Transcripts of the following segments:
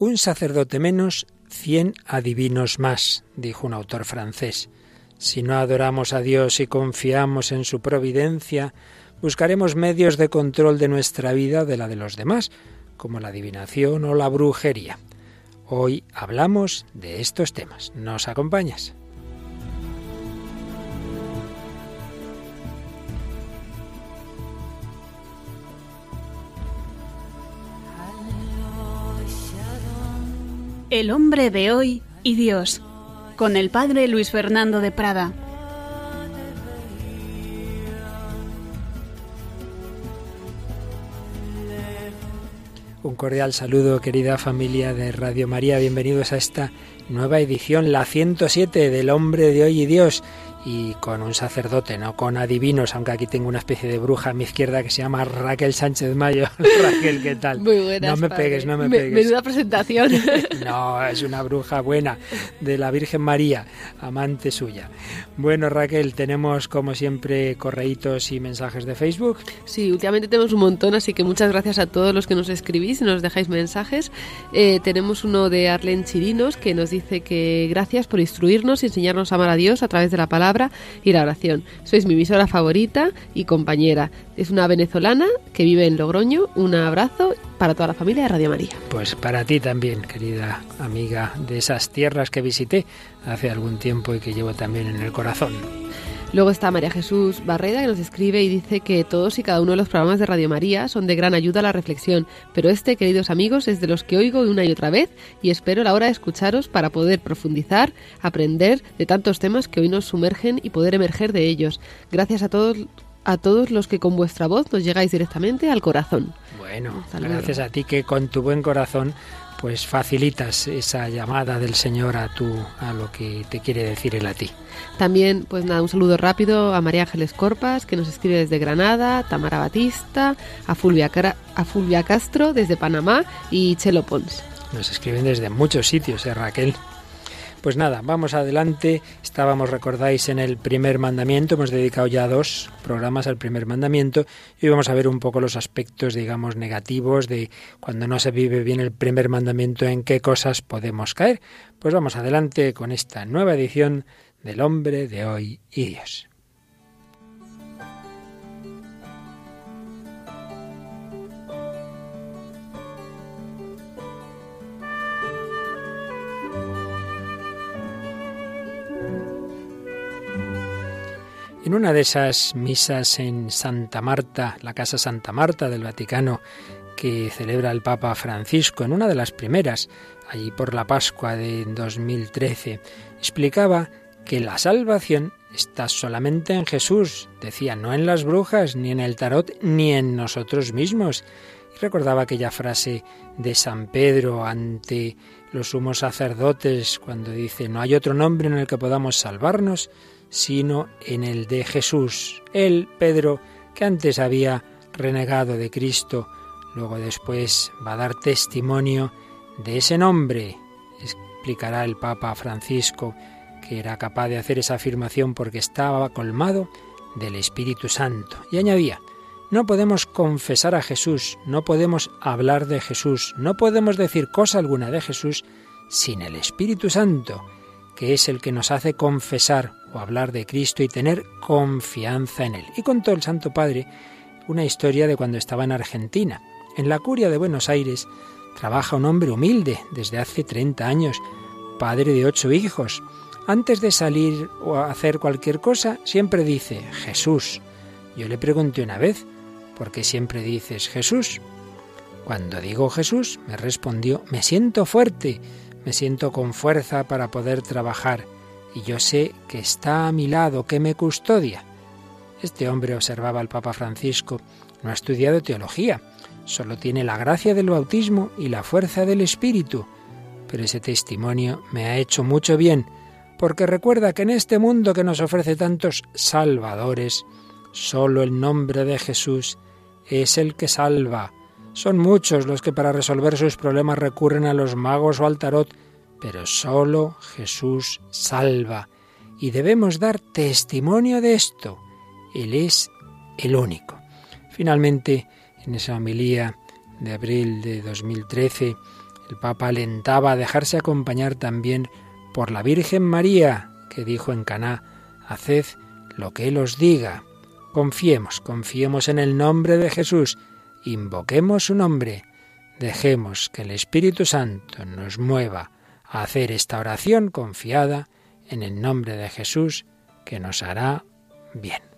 Un sacerdote menos, cien adivinos más, dijo un autor francés. Si no adoramos a Dios y confiamos en su providencia, buscaremos medios de control de nuestra vida de la de los demás, como la adivinación o la brujería. Hoy hablamos de estos temas. ¿Nos acompañas? El hombre de hoy y Dios, con el padre Luis Fernando de Prada. Un cordial saludo, querida familia de Radio María. Bienvenidos a esta nueva edición, la 107 del Hombre de Hoy y Dios y con un sacerdote, no con adivinos, aunque aquí tengo una especie de bruja a mi izquierda que se llama Raquel Sánchez Mayo. Raquel, ¿qué tal? Muy buenas. No me pegues, no me, pegues. Menuda presentación. no, es una bruja buena de la Virgen María, amante suya. Bueno, Raquel, tenemos como siempre correitos y mensajes de Facebook. Sí, últimamente tenemos un montón, así que muchas gracias a todos los que nos escribís y nos dejáis mensajes. Eh, tenemos uno de Arlen Chirinos que nos dice que gracias por instruirnos y enseñarnos a amar a Dios a través de la palabra y la oración. Sois mi emisora favorita y compañera. Es una venezolana que vive en Logroño. Un abrazo para toda la familia de Radio María. Pues para ti también, querida amiga de esas tierras que visité hace algún tiempo y que llevo también en el corazón. Luego está María Jesús Barreda que nos escribe y dice que todos y cada uno de los programas de Radio María son de gran ayuda a la reflexión, pero este, queridos amigos, es de los que oigo una y otra vez y espero la hora de escucharos para poder profundizar, aprender de tantos temas que hoy nos sumergen y poder emerger de ellos. Gracias a todos a todos los que con vuestra voz nos llegáis directamente al corazón. Bueno, gracias a ti que con tu buen corazón pues facilitas esa llamada del Señor a tu a lo que te quiere decir él a ti. También, pues nada, un saludo rápido a María Ángeles Corpas, que nos escribe desde Granada, Tamara Batista, a Fulvia, a Fulvia Castro desde Panamá y Chelo Pons. Nos escriben desde muchos sitios, ¿eh, Raquel? Pues nada, vamos adelante. Estábamos, recordáis, en el primer mandamiento. Hemos dedicado ya dos programas al primer mandamiento y vamos a ver un poco los aspectos, digamos, negativos de cuando no se vive bien el primer mandamiento, en qué cosas podemos caer. Pues vamos adelante con esta nueva edición del hombre de hoy y Dios. En una de esas misas en Santa Marta, la Casa Santa Marta del Vaticano, que celebra el Papa Francisco, en una de las primeras, allí por la Pascua de 2013, explicaba que la salvación está solamente en Jesús, decía, no en las brujas, ni en el tarot, ni en nosotros mismos. Y recordaba aquella frase de San Pedro ante los sumos sacerdotes cuando dice, no hay otro nombre en el que podamos salvarnos sino en el de Jesús. Él, Pedro, que antes había renegado de Cristo, luego después va a dar testimonio de ese nombre. Explicará el Papa Francisco que era capaz de hacer esa afirmación porque estaba colmado del Espíritu Santo. Y añadía, no podemos confesar a Jesús, no podemos hablar de Jesús, no podemos decir cosa alguna de Jesús sin el Espíritu Santo que es el que nos hace confesar o hablar de Cristo y tener confianza en Él. Y contó el Santo Padre una historia de cuando estaba en Argentina. En la curia de Buenos Aires trabaja un hombre humilde desde hace 30 años, padre de ocho hijos. Antes de salir o hacer cualquier cosa, siempre dice Jesús. Yo le pregunté una vez, ¿por qué siempre dices Jesús? Cuando digo Jesús, me respondió, me siento fuerte, me siento con fuerza para poder trabajar y yo sé que está a mi lado, que me custodia. Este hombre, observaba al Papa Francisco, no ha estudiado teología, solo tiene la gracia del bautismo y la fuerza del Espíritu. Pero ese testimonio me ha hecho mucho bien, porque recuerda que en este mundo que nos ofrece tantos salvadores, solo el nombre de Jesús es el que salva, son muchos los que para resolver sus problemas recurren a los magos o al tarot, pero solo Jesús salva. Y debemos dar testimonio de esto. Él es el único. Finalmente, en esa homilía de abril de 2013, El Papa alentaba a dejarse acompañar también por la Virgen María, que dijo en Caná: Haced lo que Él os diga. Confiemos, confiemos en el nombre de Jesús, invoquemos su nombre, dejemos que el Espíritu Santo nos mueva hacer esta oración confiada en el nombre de Jesús, que nos hará bien.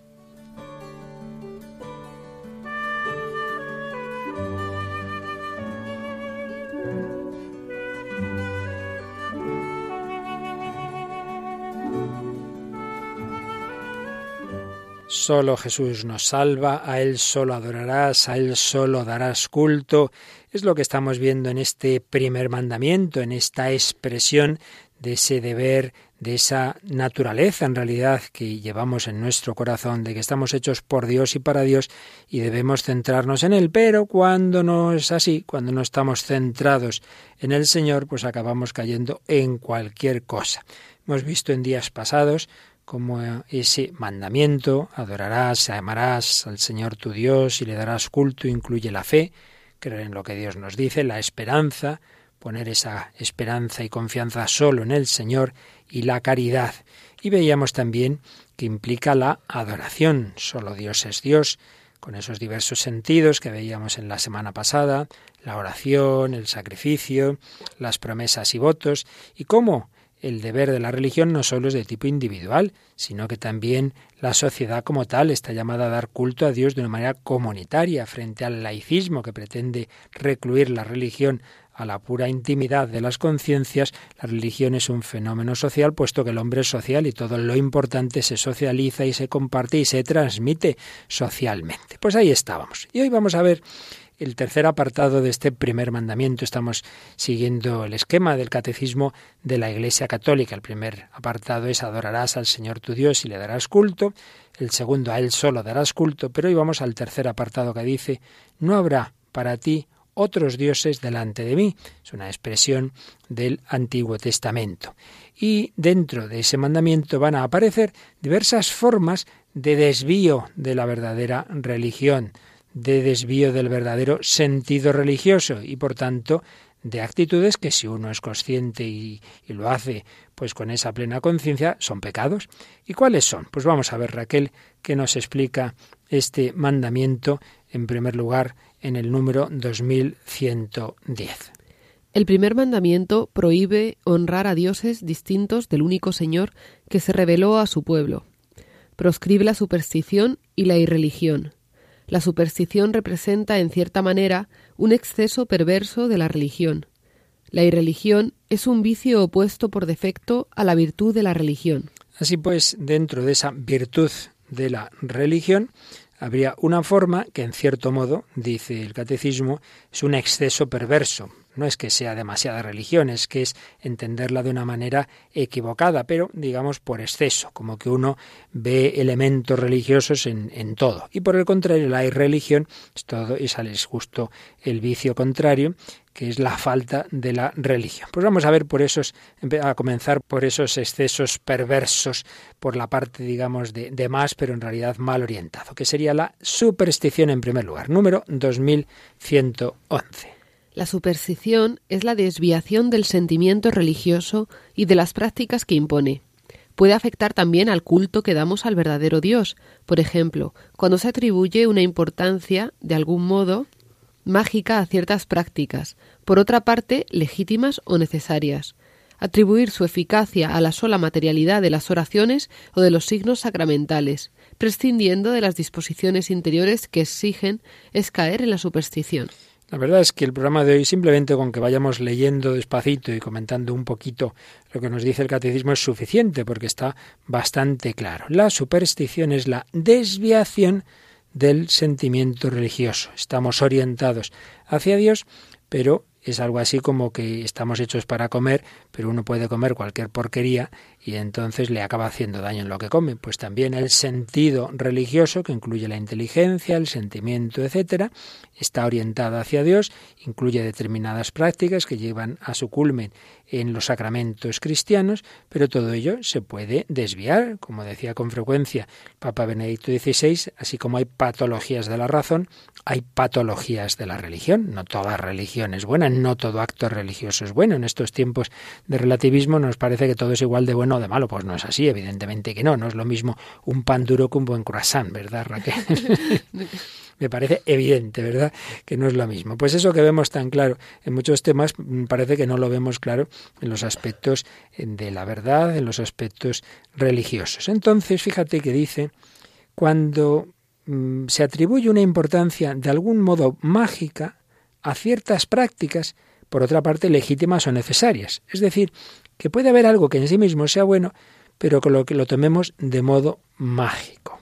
Solo Jesús nos salva, a Él solo adorarás, a Él solo darás culto. Es lo que estamos viendo en este primer mandamiento, en esta expresión de ese deber, de esa naturaleza en realidad que llevamos en nuestro corazón, de que estamos hechos por Dios y para Dios y debemos centrarnos en Él. Pero cuando no es así, cuando no estamos centrados en el Señor, pues acabamos cayendo en cualquier cosa. Hemos visto en días pasados como ese mandamiento, adorarás, amarás al Señor tu Dios y le darás culto, incluye la fe, creer en lo que Dios nos dice, la esperanza, poner esa esperanza y confianza solo en el Señor y la caridad. Y veíamos también que implica la adoración, solo Dios es Dios, con esos diversos sentidos que veíamos en la semana pasada, la oración, el sacrificio, las promesas y votos, y cómo el deber de la religión no solo es de tipo individual, sino que también la sociedad como tal está llamada a dar culto a Dios de una manera comunitaria frente al laicismo que pretende recluir la religión a la pura intimidad de las conciencias, la religión es un fenómeno social, puesto que el hombre es social y todo lo importante se socializa y se comparte y se transmite socialmente. Pues ahí estábamos. Y hoy vamos a ver el tercer apartado de este primer mandamiento. Estamos siguiendo el esquema del catecismo de la Iglesia Católica. El primer apartado es adorarás al Señor tu Dios y le darás culto. El segundo a Él solo darás culto. Pero hoy vamos al tercer apartado que dice, no habrá para ti otros dioses delante de mí. Es una expresión del Antiguo Testamento. Y dentro de ese mandamiento van a aparecer diversas formas de desvío de la verdadera religión de desvío del verdadero sentido religioso y por tanto de actitudes que si uno es consciente y, lo hace pues con esa plena conciencia son pecados. ¿Y cuáles son? Pues vamos a ver Raquel que nos explica este mandamiento en primer lugar en el número 2110. El primer mandamiento prohíbe honrar a dioses distintos del único Señor que se reveló a su pueblo. Proscribe la superstición y la irreligión la superstición representa, en cierta manera, un exceso perverso de la religión. La irreligión es un vicio opuesto por defecto a la virtud de la religión. Así pues, dentro de esa virtud de la religión, habría una forma que, en cierto modo, dice el catecismo, es un exceso perverso, no es que sea demasiada religión, es que es entenderla de una manera equivocada, pero digamos por exceso, como que uno ve elementos religiosos en, todo. Y por el contrario, la irreligión es todo, y sale justo el vicio contrario, que es la falta de la religión. Pues vamos a ver por esos, a comenzar por esos excesos perversos, por la parte, digamos, de, de más, pero en realidad mal orientado, que sería la superstición en primer lugar, número 2111. La superstición es la desviación del sentimiento religioso y de las prácticas que impone. Puede afectar también al culto que damos al verdadero Dios, por ejemplo, cuando se atribuye una importancia, de algún modo, mágica a ciertas prácticas, por otra parte, legítimas o necesarias. Atribuir su eficacia a la sola materialidad de las oraciones o de los signos sacramentales, prescindiendo de las disposiciones interiores que exigen, es caer en la superstición. La verdad es que el programa de hoy, simplemente con que vayamos leyendo despacito y comentando un poquito lo que nos dice el catecismo, es suficiente porque está bastante claro. La superstición es la desviación del sentimiento religioso. Estamos orientados hacia Dios, pero es algo así como que estamos hechos para comer, pero uno puede comer cualquier porquería y entonces le acaba haciendo daño en lo que come. Pues también el sentido religioso, que incluye la inteligencia, el sentimiento, etcétera, está orientado hacia Dios, incluye determinadas prácticas que llevan a su culmen en los sacramentos cristianos, pero todo ello se puede desviar, como decía con frecuencia Papa Benedicto XVI, así como hay patologías de la razón, hay patologías de la religión. No toda religión es buena, no todo acto religioso es bueno. En estos tiempos de relativismo nos parece que todo es igual de bueno o de malo. Pues no es así, evidentemente que no. No es lo mismo un pan duro que un buen croissant, ¿verdad, Raquel? me parece evidente, ¿verdad? Que no es lo mismo. Pues eso que vemos tan claro en muchos temas mm, parece que no lo vemos claro en los aspectos de la verdad, en los aspectos religiosos. Entonces, fíjate que dice, cuando mm, se atribuye una importancia de algún modo mágica a ciertas prácticas, por otra parte, legítimas o necesarias. Es decir, que puede haber algo que en sí mismo sea bueno, pero con lo que lo tomemos de modo mágico.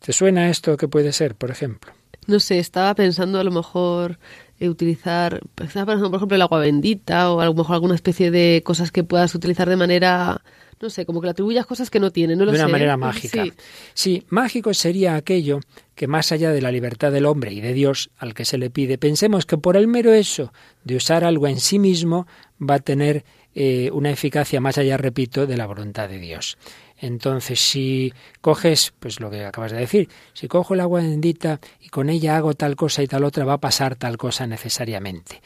¿Te suena esto que puede ser, por ejemplo? No sé, estaba pensando a lo mejor eh, utilizar, estaba pensando por ejemplo el agua bendita o a lo mejor alguna especie de cosas que puedas utilizar de manera, no sé, como que le atribuyas cosas que no tiene, no lo De una sé. manera mágica. Sí. sí, mágico sería aquello que más allá de la libertad del hombre y de Dios al que se le pide, pensemos que por el mero eso de usar algo en sí mismo va a tener eh, una eficacia más allá, repito, de la voluntad de Dios. Entonces, si coges, pues lo que acabas de decir, si cojo el agua bendita y con ella hago tal cosa y tal otra, va a pasar tal cosa necesariamente.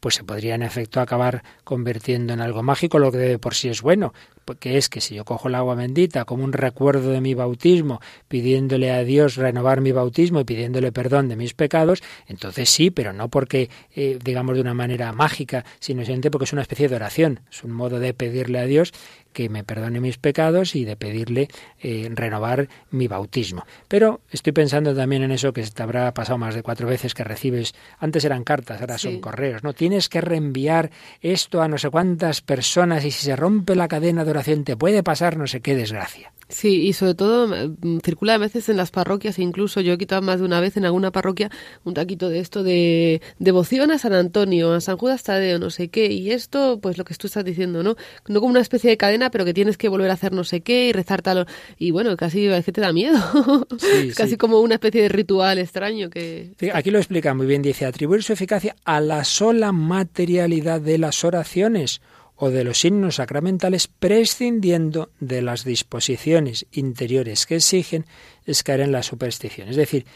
Pues se podría en efecto acabar convirtiendo en algo mágico, lo que de por sí es bueno, que es que si yo cojo el agua bendita como un recuerdo de mi bautismo, pidiéndole a Dios renovar mi bautismo y pidiéndole perdón de mis pecados, entonces sí, pero no porque, eh, digamos, de una manera mágica, sino simplemente porque es una especie de oración, es un modo de pedirle a Dios que me perdone mis pecados y de pedirle eh, renovar mi bautismo. Pero estoy pensando también en eso que te habrá pasado más de cuatro veces que recibes, antes eran cartas, ahora Sí. son correos, ¿no? Tienes que reenviar esto a no sé cuántas personas y si se rompe la cadena de oración te puede pasar no sé qué desgracia. Sí, y sobre todo mm, circula a veces en las parroquias, incluso yo he quitado más de una vez en alguna parroquia un taquito de esto de devoción a San Antonio, a San Judas Tadeo, no sé qué, y esto, pues lo que tú estás diciendo, ¿no? No como una especie de cadena, pero que tienes que volver a hacer no sé qué y rezar tal, y bueno, casi es que te da miedo, Sí, casi sí. como una especie de ritual extraño que... Sí, Aquí lo explica muy bien, dice, atribuir su eficacia a la sola materialidad de las oraciones o de los signos sacramentales, prescindiendo de las disposiciones interiores que exigen, es caer en la superstición. Es decir,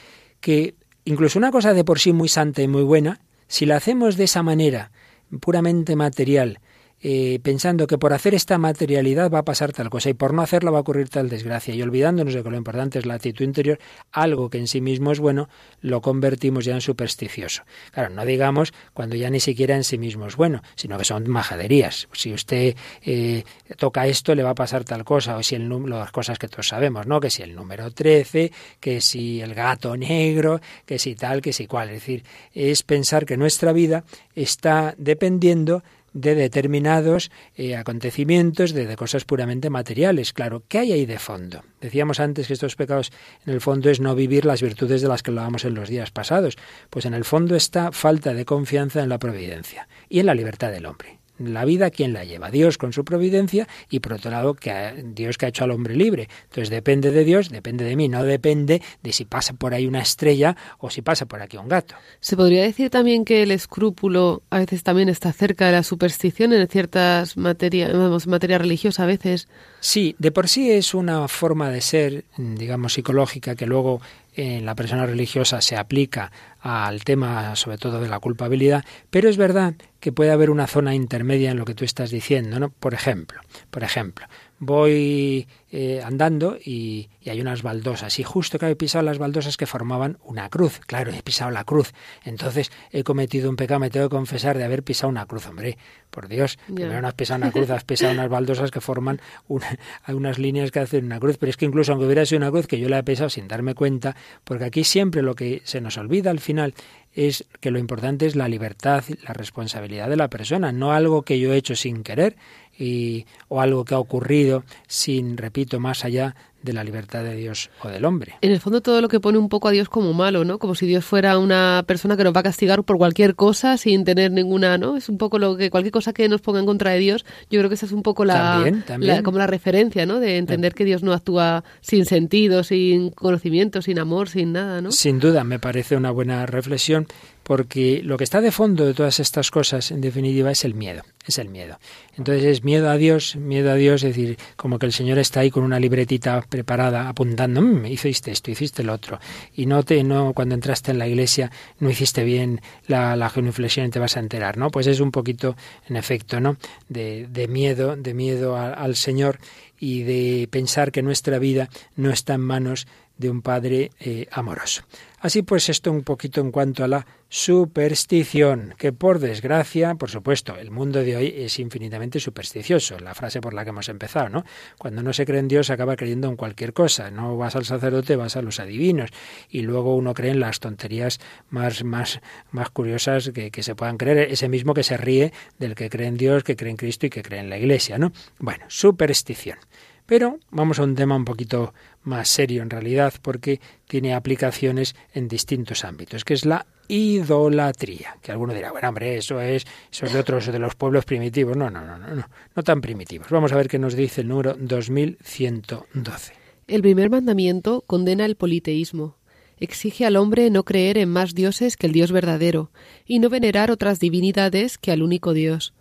que incluso una cosa de por sí muy santa y muy buena, si la hacemos de esa manera, puramente material, eh, pensando que por hacer esta materialidad va a pasar tal cosa y por no hacerla va a ocurrir tal desgracia y olvidándonos de que lo importante es la actitud interior, algo que en sí mismo es bueno, lo convertimos ya en supersticioso. Claro, no digamos cuando ya ni siquiera en sí mismo es bueno, sino que son majaderías. Si usted eh, toca esto le va a pasar tal cosa, o si el las cosas que todos sabemos, ¿no? Que si el número 13, que si el gato negro, que si tal, que si cual. Es decir, es pensar que nuestra vida está dependiendo de determinados eh, acontecimientos, de, de cosas puramente materiales. Claro, ¿qué hay ahí de fondo? Decíamos antes que estos pecados en el fondo es no vivir las virtudes de las que hablábamos en los días pasados. Pues en el fondo está falta de confianza en la providencia y en la libertad del hombre. La vida, ¿quién la lleva? Dios con su providencia y por otro lado que Dios que ha hecho al hombre libre. Entonces depende de Dios, depende de mí, no depende de si pasa por ahí una estrella o si pasa por aquí un gato. Se podría decir también que el escrúpulo a veces también está cerca de la superstición en ciertas materias, vamos, materia religiosa a veces. Sí, de por sí es una forma de ser, digamos, psicológica que luego en la persona religiosa se aplica al tema sobre todo de la culpabilidad, pero es verdad que puede haber una zona intermedia en lo que tú estás diciendo, ¿no? Por ejemplo, por ejemplo, voy eh, andando y, y hay unas baldosas y justo que he pisado las baldosas que formaban una cruz. Claro, he pisado la cruz. Entonces he cometido un pecado, me tengo que confesar de haber pisado una cruz. Hombre, por Dios, Ya. primero no has pisado una cruz, has pisado unas baldosas que forman una- hay unas líneas que hacen una cruz. Pero es que incluso aunque hubiera sido una cruz que yo la he pisado sin darme cuenta, porque aquí siempre lo que se nos olvida al final es que lo importante es la libertad, la responsabilidad de la persona, no algo que yo he hecho sin querer y, o algo que ha ocurrido sin, repito, más allá de la libertad de Dios o del hombre. En el fondo todo lo que pone un poco a Dios como malo, ¿no? Como si Dios fuera una persona que nos va a castigar por cualquier cosa sin tener ninguna, ¿no? Es un poco lo que cualquier cosa que nos ponga en contra de Dios, yo creo que esa es un poco la, También, también. la- como la referencia, ¿no? De entender que Dios no actúa sin sentido, sin conocimiento, sin amor, sin nada, ¿no? Sin duda, me parece una buena reflexión, porque lo que está de fondo de todas estas cosas, en definitiva, es el miedo, es el miedo. Entonces es miedo a Dios, miedo a Dios, es decir, como que el Señor está ahí con una libretita preparada apuntando, mmm, hiciste esto, hiciste el otro, y no te, no, cuando entraste en la iglesia no hiciste bien la, la genuflexión y te vas a enterar, ¿no? Pues es un poquito, en efecto, ¿no? De, de miedo, de miedo al Señor y de pensar que nuestra vida no está en manos de un Padre eh, amoroso. Así pues, esto un poquito en cuanto a la superstición, que por desgracia, por supuesto, el mundo de hoy es infinitamente supersticioso, la frase por la que hemos empezado, ¿no? Cuando no se cree en Dios acaba creyendo en cualquier cosa, no vas al sacerdote, vas a los adivinos, y luego uno cree en las tonterías más, más, más curiosas que, que se puedan creer, ese mismo que se ríe del que cree en Dios, que cree en Cristo y que cree en la Iglesia, ¿no? Bueno, superstición. Pero vamos a un tema un poquito más serio en realidad, porque tiene aplicaciones en distintos ámbitos, que es la idolatría. Que alguno dirá, bueno, hombre, eso es, eso es de otros, de los pueblos primitivos. No, no, no, no, no, no tan primitivos. Vamos a ver qué nos dice el número 2112. El primer mandamiento condena el politeísmo. Exige al hombre no creer en más dioses que el Dios verdadero, y no venerar otras divinidades que al único Dios.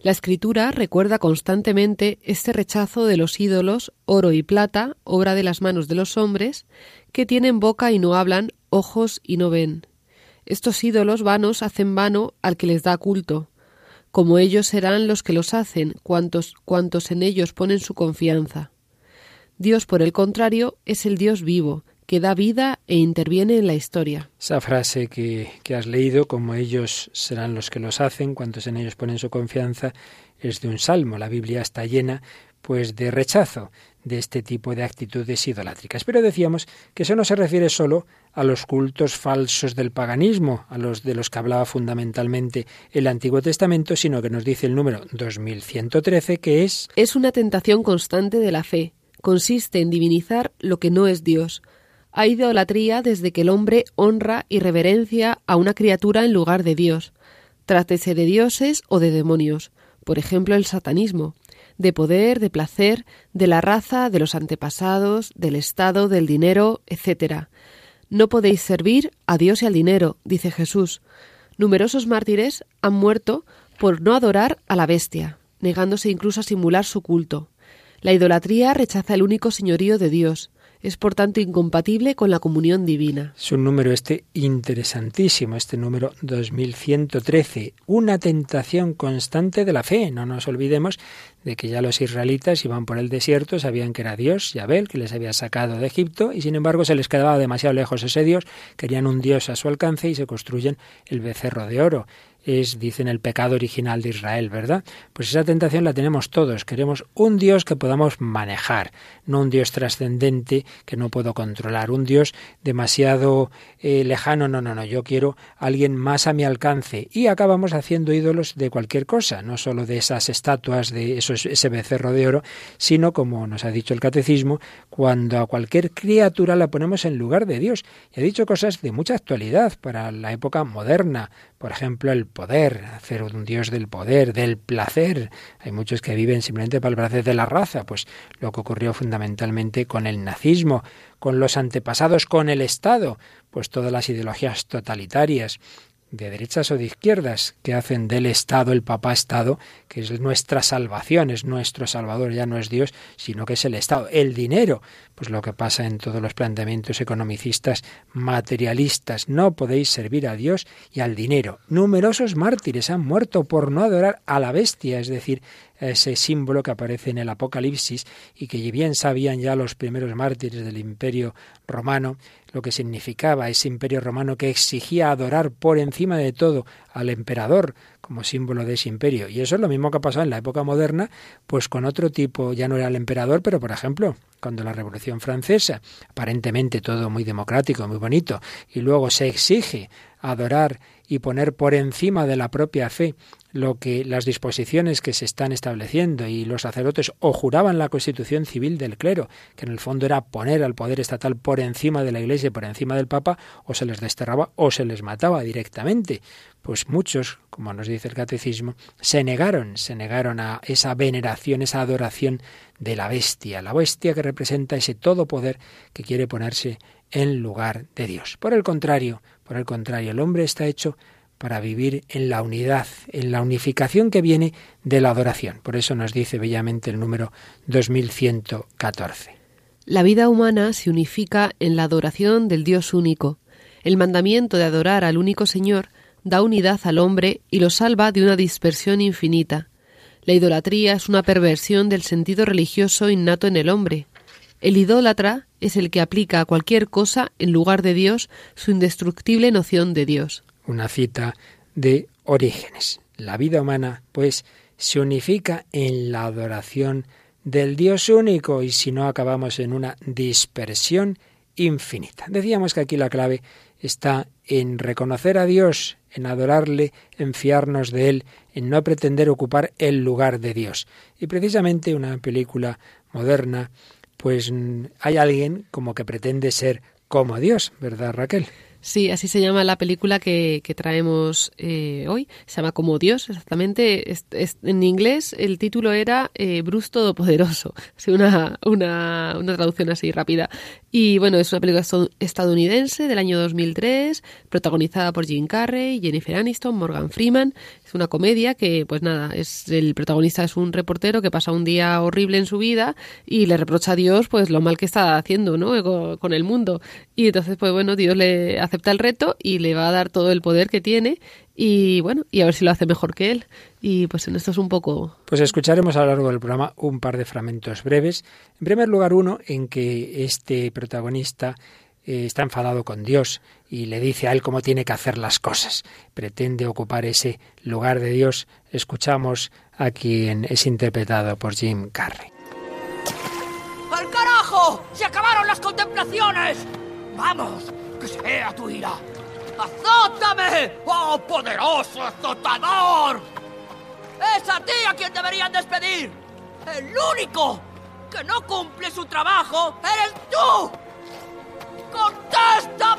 La escritura recuerda constantemente este rechazo de los ídolos, oro y plata, obra de las manos de los hombres, que tienen boca y no hablan, ojos y no ven. Estos ídolos vanos hacen vano al que les da culto. Como ellos serán los que los hacen, cuantos, en ellos ponen su confianza. Dios, por el contrario, es el Dios vivo, que da vida e interviene en la historia. Esa frase que, que, has leído, como ellos serán los que los hacen, cuantos en ellos ponen su confianza, es de un salmo. La Biblia está llena pues de rechazo de este tipo de actitudes idolátricas. Pero decíamos que eso no se refiere solo a los cultos falsos del paganismo, a los de los que hablaba fundamentalmente el Antiguo Testamento, sino que nos dice el número 2113 que es Es una tentación constante de la fe. Consiste en divinizar lo que no es Dios hay idolatría desde que el hombre honra y reverencia a una criatura en lugar de Dios, trátese de dioses o de demonios, por ejemplo el satanismo, de poder, de placer, de la raza, de los antepasados, del Estado, del dinero, etc. No podéis servir a Dios y al dinero, dice Jesús. Numerosos mártires han muerto por no adorar a la bestia, negándose incluso a simular su culto. La idolatría rechaza el único señorío de Dios, es por tanto incompatible con la comunión divina. Es un número este interesantísimo, este número 2113, una tentación constante de la fe. No nos olvidemos de que ya los israelitas iban por el desierto, sabían que era Dios, Yahvel, que les había sacado de Egipto, y sin embargo se les quedaba demasiado lejos ese Dios, querían un Dios a su alcance y se construyen el becerro de oro es, dicen, el pecado original de Israel, ¿verdad? Pues esa tentación la tenemos todos. Queremos un Dios que podamos manejar, no un Dios trascendente que no puedo controlar, un Dios demasiado eh, lejano, no, no, no, yo quiero alguien más a mi alcance. Y acabamos haciendo ídolos de cualquier cosa, no solo de esas estatuas, de eso, ese becerro de oro, sino, como nos ha dicho el catecismo, cuando a cualquier criatura la ponemos en lugar de Dios. Y ha dicho cosas de mucha actualidad para la época moderna, por ejemplo, el poder, hacer un dios del poder, del placer. Hay muchos que viven simplemente para el placer de la raza, pues lo que ocurrió fundamentalmente con el nazismo, con los antepasados, con el Estado, pues todas las ideologías totalitarias de derechas o de izquierdas que hacen del Estado el papá Estado, que es nuestra salvación, es nuestro Salvador, ya no es Dios, sino que es el Estado. El dinero, pues lo que pasa en todos los planteamientos economicistas materialistas, no podéis servir a Dios y al dinero. Numerosos mártires han muerto por no adorar a la bestia, es decir, ese símbolo que aparece en el Apocalipsis y que bien sabían ya los primeros mártires del Imperio romano lo que significaba ese imperio romano que exigía adorar por encima de todo al emperador como símbolo de ese imperio. Y eso es lo mismo que ha pasado en la época moderna, pues con otro tipo, ya no era el emperador, pero por ejemplo, cuando la Revolución Francesa, aparentemente todo muy democrático, muy bonito, y luego se exige adorar y poner por encima de la propia fe lo que las disposiciones que se están estableciendo y los sacerdotes o juraban la constitución civil del clero, que en el fondo era poner al poder estatal por encima de la Iglesia por encima del Papa, o se les desterraba o se les mataba directamente. Pues muchos, como nos dice el catecismo, se negaron, se negaron a esa veneración, esa adoración de la bestia, la bestia que representa ese todo poder que quiere ponerse en lugar de Dios. Por el contrario, Por el contrario, el hombre está hecho para vivir en la unidad, en la unificación que viene de la adoración. Por eso nos dice bellamente el número 2114. La vida humana se unifica en la adoración del Dios único. El mandamiento de adorar al único Señor da unidad al hombre y lo salva de una dispersión infinita. La idolatría es una perversión del sentido religioso innato en el hombre. El idólatra es el que aplica a cualquier cosa en lugar de Dios su indestructible noción de Dios. Una cita de Orígenes. La vida humana, pues, se unifica en la adoración del Dios único y si no acabamos en una dispersión infinita. Decíamos que aquí la clave está en reconocer a Dios, en adorarle, en fiarnos de Él, en no pretender ocupar el lugar de Dios. Y precisamente una película moderna, pues hay alguien como que pretende ser como Dios, ¿verdad Raquel? Sí, así se llama la película que, que traemos eh, hoy. Se llama Como Dios, exactamente. en inglés el título era eh, Bruce Todopoderoso. una, una, una traducción así rápida. Y bueno, es una película estadounidense del año 2003, protagonizada por Jim Carrey, Jennifer Aniston, Morgan Freeman. Es una comedia que, pues nada, es el protagonista es un reportero que pasa un día horrible en su vida y le reprocha a Dios pues lo mal que está haciendo, ¿no? Con el mundo. Y entonces, pues bueno, Dios le acepta el reto y le va a dar todo el poder que tiene y bueno, y a ver si lo hace mejor que él. Y pues en esto es un poco... Pues escucharemos a lo largo del programa un par de fragmentos breves. En primer lugar, uno en que este protagonista eh, está enfadado con Dios y le dice a él cómo tiene que hacer las cosas. Pretende ocupar ese lugar de Dios. Escuchamos a quien es interpretado por Jim Carrey. ¡Al carajo! ¡Se acabaron las contemplaciones! ¡Vamos! ¡Que se vea tu ira! ¡Azótame! ¡Oh, poderoso azotador! ¡Es a ti a quien deberían despedir! ¡El único que no cumple su trabajo eres tú! ¡Contéstame!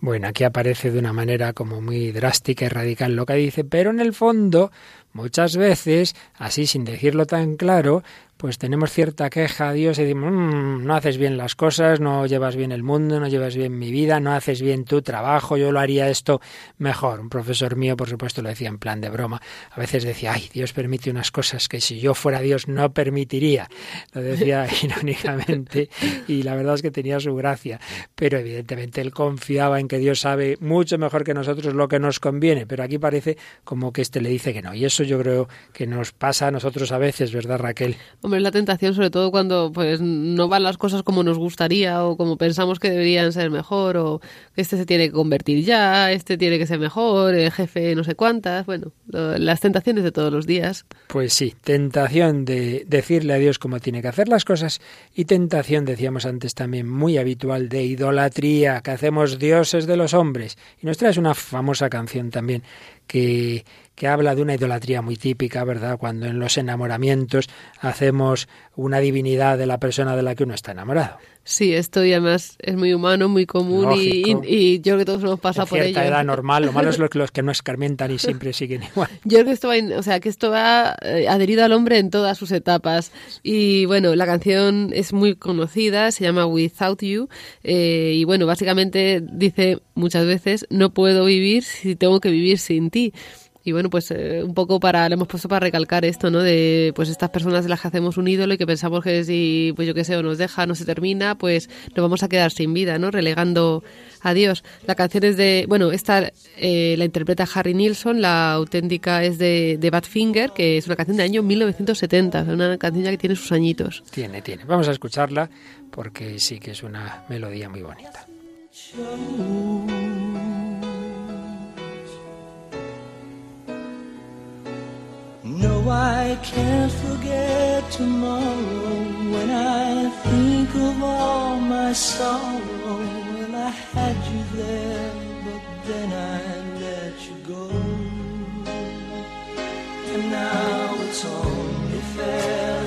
Bueno, aquí aparece de una manera como muy drástica y radical lo que dice, pero en el fondo, muchas veces, así sin decirlo tan claro, pues tenemos cierta queja a Dios y decimos, mm, no haces bien las cosas, no llevas bien el mundo, no llevas bien mi vida, no haces bien tu trabajo, yo lo haría esto mejor. Un profesor mío, por supuesto, lo decía en plan de broma. A veces decía, ay, Dios permite unas cosas que si yo fuera Dios no permitiría. Lo decía irónicamente y la verdad es que tenía su gracia. Pero evidentemente él confiaba en que Dios sabe mucho mejor que nosotros lo que nos conviene. Pero aquí parece como que este le dice que no. Y eso yo creo que nos pasa a nosotros a veces, ¿verdad, Raquel? Hombre, la tentación sobre todo cuando pues no van las cosas como nos gustaría o como pensamos que deberían ser mejor o este se tiene que convertir ya, este tiene que ser mejor, el jefe no sé cuántas, bueno, las tentaciones de todos los días. Pues sí, tentación de decirle a Dios cómo tiene que hacer las cosas y tentación, decíamos antes también, muy habitual de idolatría, que hacemos dioses de los hombres. Y nos traes una famosa canción también que que habla de una idolatría muy típica, ¿verdad? Cuando en los enamoramientos hacemos una divinidad de la persona de la que uno está enamorado. Sí, esto y además es muy humano, muy común y, yo creo que todos nos pasa por ello. edad normal, lo malo es lo que los que no escarmentan y siempre siguen igual. Yo creo que esto va, o sea, que esto va eh, adherido al hombre en todas sus etapas. Y bueno, la canción es muy conocida, se llama Without You eh, y bueno, básicamente dice muchas veces, no puedo vivir si tengo que vivir sin ti. Y bueno, pues eh, un poco para, le hemos puesto para recalcar esto, ¿no? De pues estas personas de las que hacemos un ídolo y que pensamos que si, pues yo qué sé, o nos deja, no se termina, pues nos vamos a quedar sin vida, ¿no? Relegando a Dios. La canción es de, bueno, esta eh, la interpreta Harry Nilsson, la auténtica es de, de Badfinger, que es una canción del año 1970, una canción ya que tiene sus añitos. Tiene, tiene. Vamos a escucharla porque sí que es una melodía muy bonita. No, I can't forget tomorrow when I think of all my sorrow. When I had you there, but then I let you go. And now it's only fair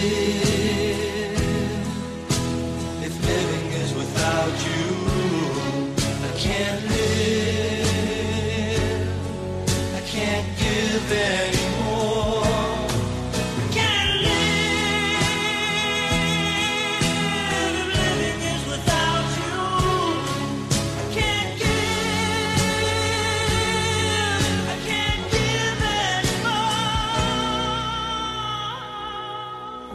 is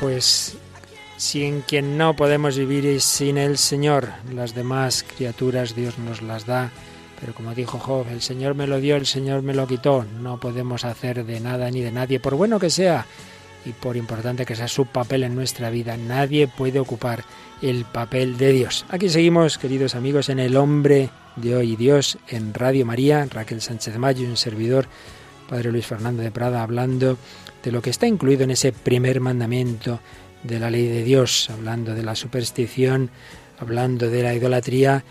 Pues sin quien no podemos vivir es sin el Señor. Las demás criaturas Dios nos las da, pero como dijo Job, el Señor me lo dio, el Señor me lo quitó. No podemos hacer de nada ni de nadie, por bueno que sea y por importante que sea su papel en nuestra vida. Nadie puede ocupar el papel de Dios. Aquí seguimos, queridos amigos, en El hombre de hoy Dios en Radio María, Raquel Sánchez Mayo, un servidor, Padre Luis Fernando de Prada, hablando de lo que está incluido en ese primer mandamiento de la ley de Dios, hablando de la superstición, hablando de la idolatría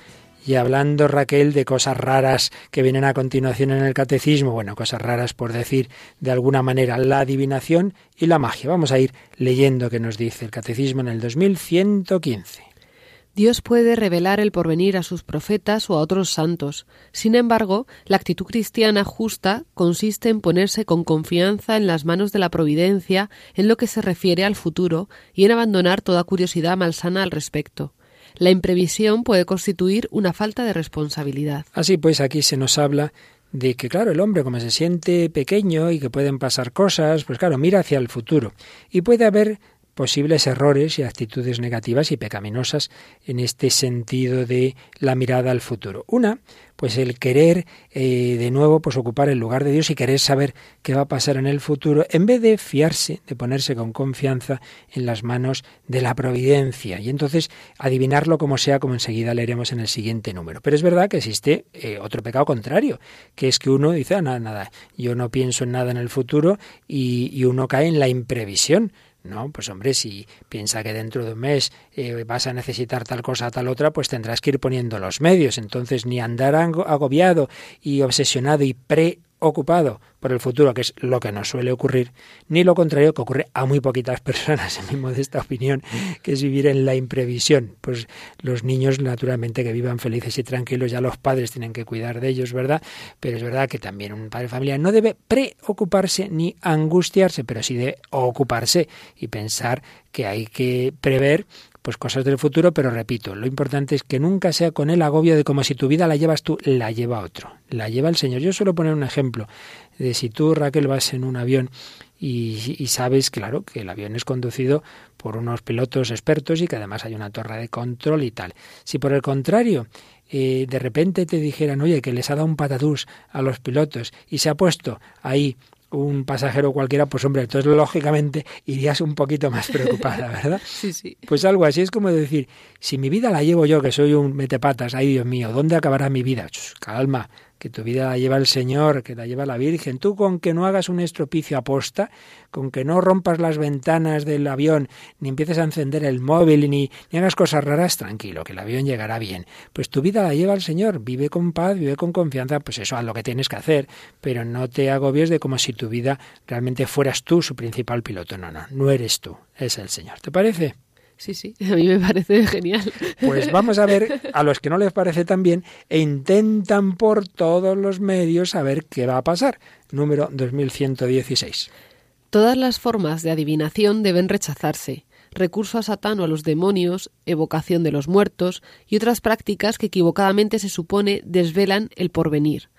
y hablando Raquel de cosas raras que vienen a continuación en el catecismo, bueno, cosas raras por decir de alguna manera, la adivinación y la magia. Vamos a ir leyendo qué nos dice el catecismo en el 2115. Dios puede revelar el porvenir a sus profetas o a otros santos. Sin embargo, la actitud cristiana justa consiste en ponerse con confianza en las manos de la providencia en lo que se refiere al futuro y en abandonar toda curiosidad malsana al respecto. La imprevisión puede constituir una falta de responsabilidad. Así pues, aquí se nos habla de que, claro, el hombre como se siente pequeño y que pueden pasar cosas, pues claro, mira hacia el futuro. Y puede haber posibles errores y actitudes negativas y pecaminosas en este sentido de la mirada al futuro. Una, pues el querer eh, de nuevo pues ocupar el lugar de Dios y querer saber qué va a pasar en el futuro, en vez de fiarse, de ponerse con confianza en las manos de la providencia y entonces adivinarlo como sea, como enseguida leeremos en el siguiente número. Pero es verdad que existe eh, otro pecado contrario, que es que uno dice, ah, nada, nada, yo no pienso en nada en el futuro y, y uno cae en la imprevisión. No, pues hombre, si piensa que dentro de un mes eh, vas a necesitar tal cosa, tal otra, pues tendrás que ir poniendo los medios. Entonces, ni andar agobiado y obsesionado y pre ocupado por el futuro, que es lo que nos suele ocurrir, ni lo contrario que ocurre a muy poquitas personas, en mi modesta opinión, que es vivir en la imprevisión. Pues los niños, naturalmente, que vivan felices y tranquilos, ya los padres tienen que cuidar de ellos, ¿verdad? Pero es verdad que también un padre de familia no debe preocuparse ni angustiarse, pero sí debe ocuparse y pensar que hay que prever pues cosas del futuro, pero repito, lo importante es que nunca sea con el agobio de como si tu vida la llevas tú, la lleva otro, la lleva el Señor. Yo suelo poner un ejemplo de si tú, Raquel, vas en un avión y, sabes, claro, que el avión es conducido por unos pilotos expertos y que además hay una torre de control y tal. Si por el contrario eh, de repente te dijeran, oye, que les ha dado un patatús a los pilotos y se ha puesto ahí un pasajero cualquiera, pues hombre, entonces lógicamente irías un poquito más preocupada, ¿verdad? Sí, sí. Pues algo así es como decir, si mi vida la llevo yo, que soy un metepatas, ay Dios mío, ¿dónde acabará mi vida? Chus, calma, que tu vida la lleva el Señor, que la lleva la Virgen. Tú con que no hagas un estropicio aposta, con que no rompas las ventanas del avión, ni empieces a encender el móvil, ni, ni hagas cosas raras, tranquilo, que el avión llegará bien. Pues tu vida la lleva el Señor, vive con paz, vive con confianza, pues eso es lo que tienes que hacer, pero no te agobies de como si tu vida realmente fueras tú su principal piloto. No, no, no eres tú, es el Señor. ¿Te parece? Sí, sí, a mí me parece genial. Pues vamos a ver a los que no les parece tan bien e intentan por todos los medios saber qué va a pasar. Número 2116. Todas las formas de adivinación deben rechazarse. Recurso a Satán o a los demonios, evocación de los muertos y otras prácticas que equivocadamente se supone desvelan el porvenir.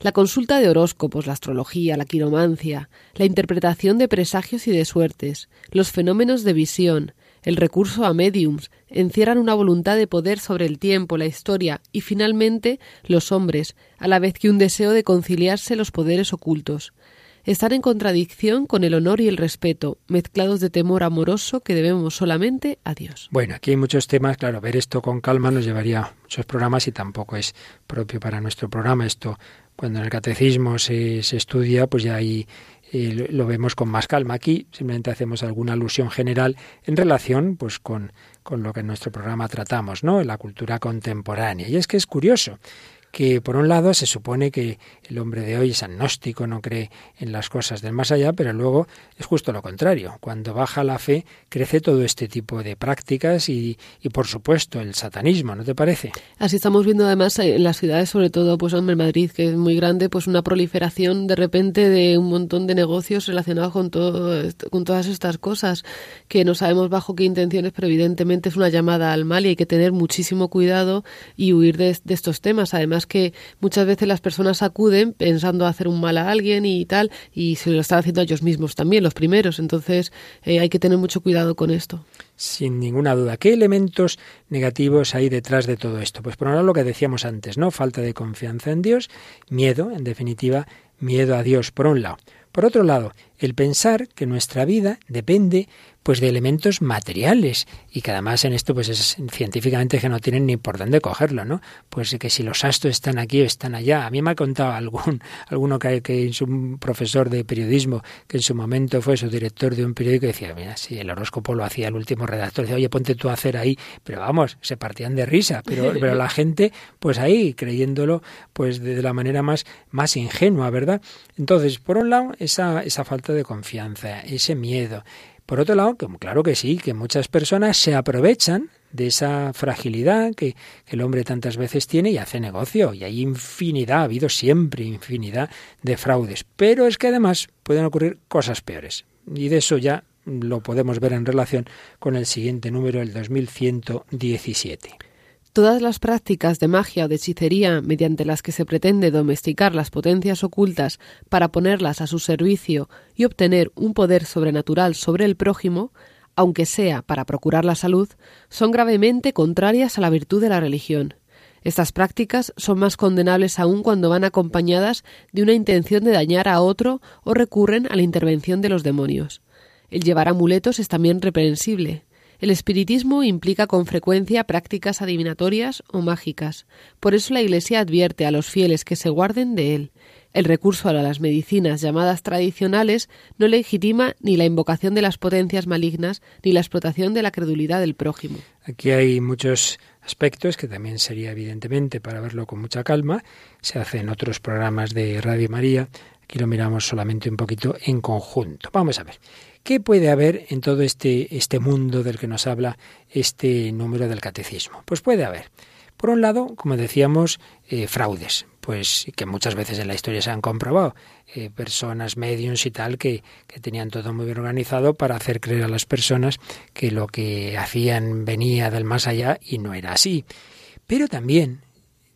La consulta de horóscopos, la astrología, la quiromancia, la interpretación de presagios y de suertes, los fenómenos de visión, el recurso a mediums encierran una voluntad de poder sobre el tiempo, la historia y finalmente los hombres, a la vez que un deseo de conciliarse los poderes ocultos. Están en contradicción con el honor y el respeto, mezclados de temor amoroso que debemos solamente a Dios. Bueno, aquí hay muchos temas, claro, ver esto con calma nos llevaría muchos programas y tampoco es propio para nuestro programa. Esto, cuando en el catecismo se, se estudia, pues ya hay eh, lo vemos con más calma. Aquí simplemente hacemos alguna alusión general en relación pues con, con lo que en nuestro programa tratamos, ¿no? En la cultura contemporánea. Y es que es curioso que por un lado se supone que el hombre de hoy es agnóstico, no cree en las cosas del más allá, pero luego es justo lo contrario. Cuando baja la fe, crece todo este tipo de prácticas y, y por supuesto el satanismo, ¿no te parece? Así estamos viendo además en las ciudades, sobre todo pues en Madrid, que es muy grande, pues una proliferación de repente de un montón de negocios relacionados con todo con todas estas cosas que no sabemos bajo qué intenciones, pero evidentemente es una llamada al mal y hay que tener muchísimo cuidado y huir de, de estos temas. Además que muchas veces las personas acuden pensando hacer un mal a alguien y tal, y se lo están haciendo ellos mismos también, los primeros. Entonces eh, hay que tener mucho cuidado con esto. Sin ninguna duda. ¿Qué elementos negativos hay detrás de todo esto? Pues por lado lo que decíamos antes, ¿no? Falta de confianza en Dios, miedo, en definitiva, miedo a Dios, por un lado. Por otro lado, el pensar que nuestra vida depende pues de elementos materiales y que además en esto pues es científicamente que no tienen ni por dónde cogerlo, ¿no? Pues que si los astros están aquí o están allá. A mí me ha contado algún alguno que, que es un profesor de periodismo que en su momento fue su director de un periódico y decía, mira, si el horóscopo lo hacía el último redactor, decía, oye, ponte tú a hacer ahí, pero vamos, se partían de risa, pero, pero la gente pues ahí creyéndolo pues de la manera más más ingenua, ¿verdad? Entonces, por un lado, esa esa falta de confianza, ese miedo, por otro lado, claro que sí, que muchas personas se aprovechan de esa fragilidad que, el hombre tantas veces tiene y hace negocio. Y hay infinidad, ha habido siempre infinidad de fraudes. Pero es que además pueden ocurrir cosas peores. Y de eso ya lo podemos ver en relación con el siguiente número, el 2117. Todas las prácticas de magia o de hechicería mediante las que se pretende domesticar las potencias ocultas para ponerlas a su servicio y obtener un poder sobrenatural sobre el prójimo, aunque sea para procurar la salud, son gravemente contrarias a la virtud de la religión. Estas prácticas son más condenables aún cuando van acompañadas de una intención de dañar a otro o recurren a la intervención de los demonios. El llevar amuletos es también reprensible. El espiritismo implica con frecuencia prácticas adivinatorias o mágicas. Por eso la Iglesia advierte a los fieles que se guarden de él. El recurso a las medicinas llamadas tradicionales no legitima ni la invocación de las potencias malignas ni la explotación de la credulidad del prójimo. Aquí hay muchos aspectos que también sería evidentemente para verlo con mucha calma. Se hace en otros programas de Radio María. Aquí lo miramos solamente un poquito en conjunto. Vamos a ver. ¿Qué puede haber en todo este, este mundo del que nos habla este número del catecismo? Pues puede haber, por un lado, como decíamos, eh, fraudes, pues que muchas veces en la historia se han comprobado, eh, personas mediums y tal que, que tenían todo muy bien organizado para hacer creer a las personas que lo que hacían venía del más allá y no era así. Pero también,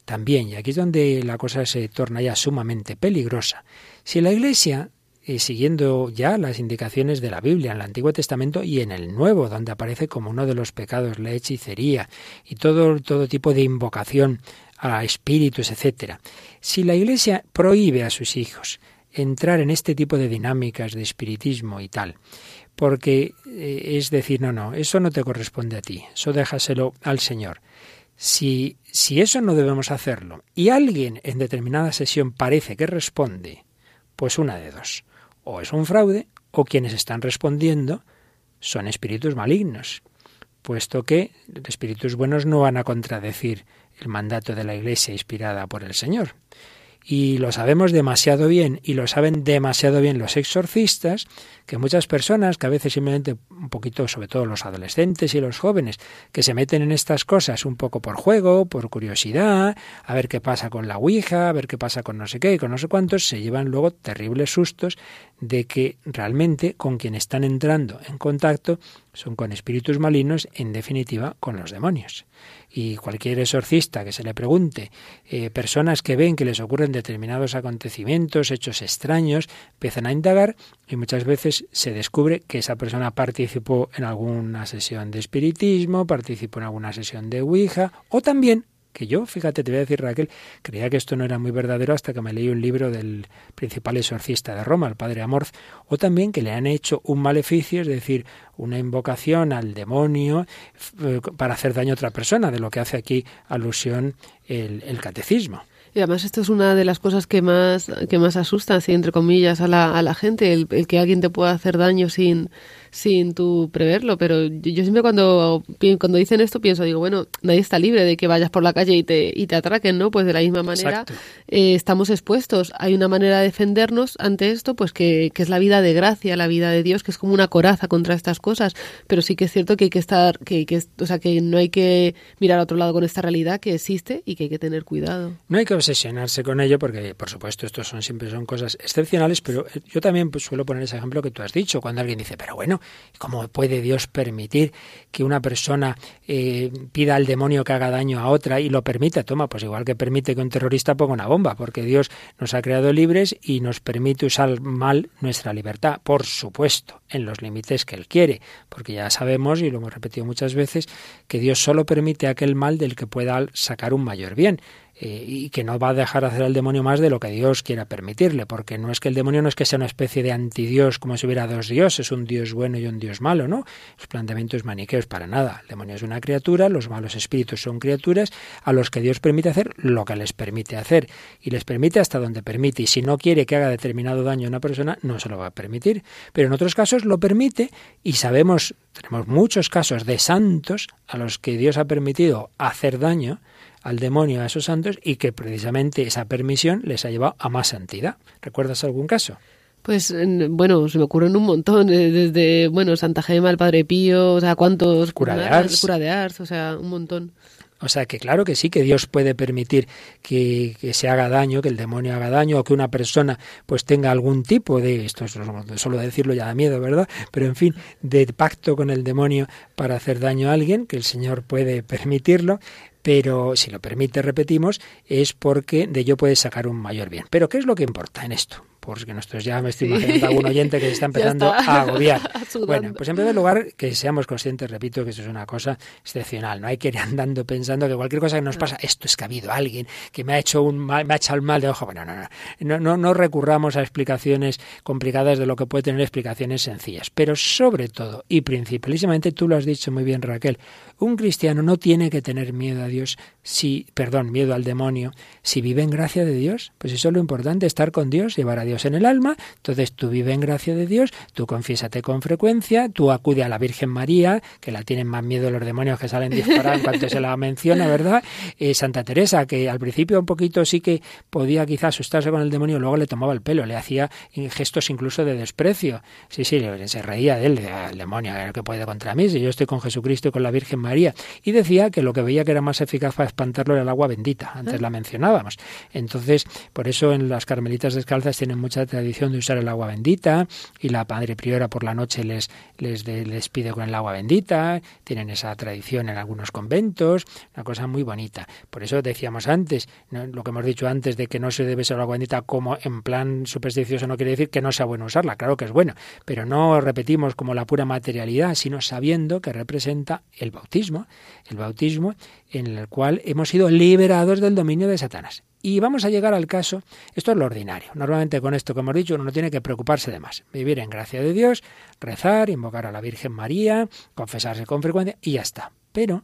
también, y aquí es donde la cosa se torna ya sumamente peligrosa, si la Iglesia eh, siguiendo ya las indicaciones de la Biblia en el Antiguo Testamento y en el Nuevo, donde aparece como uno de los pecados la hechicería y todo, todo tipo de invocación a espíritus, etcétera. Si la Iglesia prohíbe a sus hijos entrar en este tipo de dinámicas de espiritismo y tal, porque eh, es decir, no, no, eso no te corresponde a ti, eso déjaselo al Señor. Si, si eso no debemos hacerlo y alguien en determinada sesión parece que responde, pues una de dos o es un fraude o quienes están respondiendo son espíritus malignos, puesto que espíritus buenos no van a contradecir el mandato de la Iglesia inspirada por el Señor. Y lo sabemos demasiado bien y lo saben demasiado bien los exorcistas, que muchas personas, que a veces simplemente un poquito, sobre todo los adolescentes y los jóvenes, que se meten en estas cosas un poco por juego, por curiosidad, a ver qué pasa con la Ouija, a ver qué pasa con no sé qué, con no sé cuántos, se llevan luego terribles sustos de que realmente con quien están entrando en contacto son con espíritus malignos, en definitiva con los demonios. Y cualquier exorcista que se le pregunte, eh, personas que ven que les ocurren determinados acontecimientos, hechos extraños, empiezan a indagar y muchas veces se descubre que esa persona participó en alguna sesión de espiritismo, participó en alguna sesión de Ouija o también que yo, fíjate, te voy a decir Raquel, creía que esto no era muy verdadero hasta que me leí un libro del principal exorcista de Roma, el padre Amorth, o también que le han hecho un maleficio, es decir, una invocación al demonio eh, para hacer daño a otra persona, de lo que hace aquí alusión el, catecismo. Y además esto es una de las cosas que más, que más asustan, así, entre comillas, a la, a la gente, el, el que alguien te pueda hacer daño sin, sin tú preverlo. Pero yo, siempre cuando, cuando dicen esto pienso, digo, bueno, nadie está libre de que vayas por la calle y te, y te atraquen, ¿no? Pues de la misma manera eh, estamos expuestos. Hay una manera de defendernos ante esto, pues que, que es la vida de gracia, la vida de Dios, que es como una coraza contra estas cosas. Pero sí que es cierto que hay que estar, que, que, o sea, que no hay que mirar a otro lado con esta realidad que existe y que hay que tener cuidado. No hay que obsesionarse con ello porque, por supuesto, estos son siempre son cosas excepcionales, pero eh, yo también pues, suelo poner ese ejemplo que tú has dicho, cuando alguien dice, pero bueno, ¿cómo puede Dios permitir que una persona eh, pida al demonio que haga daño a otra y lo permite? Toma, pues igual que permite que un terrorista ponga una bomba, porque Dios nos ha creado libres y nos permite usar mal nuestra libertad, por supuesto, en los límites que Él quiere, porque ya sabemos, y lo hemos repetido muchas veces, que Dios solo permite aquel mal del que pueda sacar un mayor bien eh, y que no va a dejar hacer al demonio más de lo que Dios quiera permitirle, porque no es que el demonio no es que sea una especie de antidios como si hubiera dos dioses, un dios bueno y un dios malo, ¿no? Los planteamientos maniqueos para nada. El demonio es una criatura, los malos espíritus son criaturas a los que Dios permite hacer lo que les permite hacer y les permite hasta donde permite y si no quiere que haga determinado daño a una persona no se lo va a permitir, pero en otros casos lo permite y sabemos, tenemos muchos casos de santos a los que Dios ha permitido hacer daño al demonio a esos santos y que precisamente esa permisión les ha llevado a más santidad. ¿Recuerdas algún caso? Pues en- bueno, se me ocurren un montón, eh, desde bueno Santa Gema, el Padre Pío, o sea, cuántos Cura de Ars. cura de Ars, o sea, un montón. O sea que claro que sí, que Dios puede permitir que, que se haga daño, que el demonio haga daño o que una persona pues tenga algún tipo de, esto es solo decirlo ya da miedo, ¿verdad? Pero en fin, de pacto con el demonio para hacer daño a alguien, que el Señor puede permitirlo, pero si lo permite, repetimos, es porque de ello puede sacar un mayor bien. Pero ¿qué es lo que importa en esto? Porque nosotros ya me estoy imaginando a algún oyente que se está empezando está. a agobiar. Bueno, pues en primer lugar, que seamos conscientes, repito, que eso es una cosa excepcional. No hay que ir andando pensando que cualquier cosa que nos pasa, esto es que ha habido alguien que me ha hecho un mal, me ha echado el mal de ojo. Bueno, no, no, no, no, no recurramos a explicaciones complicadas de lo que puede tener explicaciones sencillas. Pero sobre todo y principalísimamente, tú lo has dicho muy bien, Raquel, un cristiano no tiene que tener miedo a Dios si, perdón, miedo al demonio, si vive en gracia de Dios. Pues eso es lo importante, estar con Dios, llevar a Dios en el alma. Entonces tú vive en gracia de Dios, tú confiésate con frecuencia, tú acude a la Virgen María, que la tienen más miedo los demonios que salen disparados en cuanto se la menciona, ¿verdad? Eh, Santa Teresa, que al principio un poquito sí que podía quizás asustarse con el demonio, luego le tomaba el pelo, le hacía gestos incluso de desprecio. Sí, sí, se reía de él, de, el demonio, que puede contra mí? Si yo estoy con Jesucristo y con la Virgen María. Y decía que lo que veía que era más eficaz para espantarlo era el agua bendita, antes la mencionábamos. Entonces, por eso en las carmelitas descalzas tienen mucha tradición de usar el agua bendita y la Padre Priora por la noche les, les, les pide con el agua bendita, tienen esa tradición en algunos conventos, una cosa muy bonita. Por eso decíamos antes, lo que hemos dicho antes de que no se debe usar el agua bendita como en plan supersticioso no quiere decir que no sea bueno usarla, claro que es bueno, pero no repetimos como la pura materialidad, sino sabiendo que representa el bautismo, el bautismo en el cual hemos sido liberados del dominio de Satanás. Y vamos a llegar al caso, esto es lo ordinario. Normalmente con esto que hemos dicho uno no tiene que preocuparse de más. Vivir en gracia de Dios, rezar, invocar a la Virgen María, confesarse con frecuencia y ya está. Pero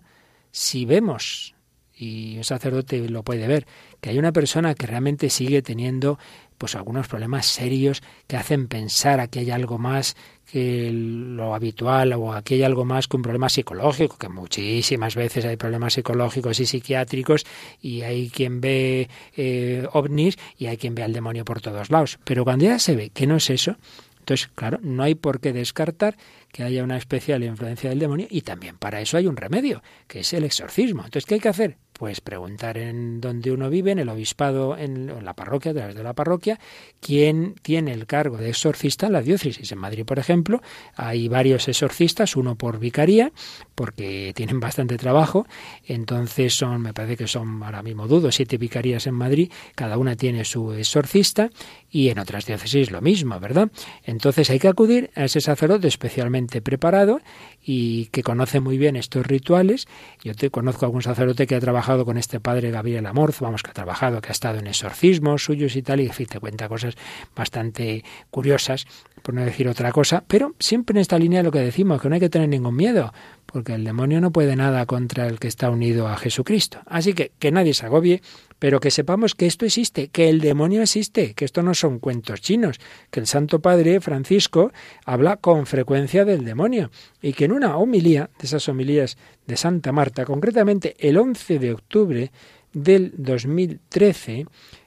si vemos, y un sacerdote lo puede ver, que hay una persona que realmente sigue teniendo pues algunos problemas serios que hacen pensar a que hay algo más que lo habitual o aquí hay algo más que un problema psicológico, que muchísimas veces hay problemas psicológicos y psiquiátricos y hay quien ve eh, ovnis y hay quien ve al demonio por todos lados. Pero cuando ya se ve que no es eso, entonces, claro, no hay por qué descartar que haya una especial influencia del demonio y también para eso hay un remedio, que es el exorcismo. Entonces, ¿qué hay que hacer? Pues preguntar en donde uno vive, en el obispado, en, la parroquia, a través de la parroquia, quién tiene el cargo de exorcista en la diócesis. En Madrid, por ejemplo, hay varios exorcistas, uno por vicaría, porque tienen bastante trabajo. Entonces son, me parece que son ahora mismo dudo, siete vicarías en Madrid, cada una tiene su exorcista y en otras diócesis lo mismo, ¿verdad? Entonces hay que acudir a ese sacerdote especialmente preparado y que conoce muy bien estos rituales. Yo te conozco a algún sacerdote que ha trabajado con este padre Gabriel Amorzo, vamos, que ha trabajado, que ha estado en exorcismos suyos y tal, y en te cuenta cosas bastante curiosas, por no decir otra cosa, pero siempre en esta línea lo que decimos, que no hay que tener ningún miedo, porque el demonio no puede nada contra el que está unido a Jesucristo. Así que que nadie se agobie, pero que sepamos que esto existe, que el demonio existe, que esto no son cuentos chinos, que el Santo Padre Francisco habla con frecuencia del demonio y que en una homilía, de esas homilías de Santa Marta, concretamente el 11 de octubre del 2013,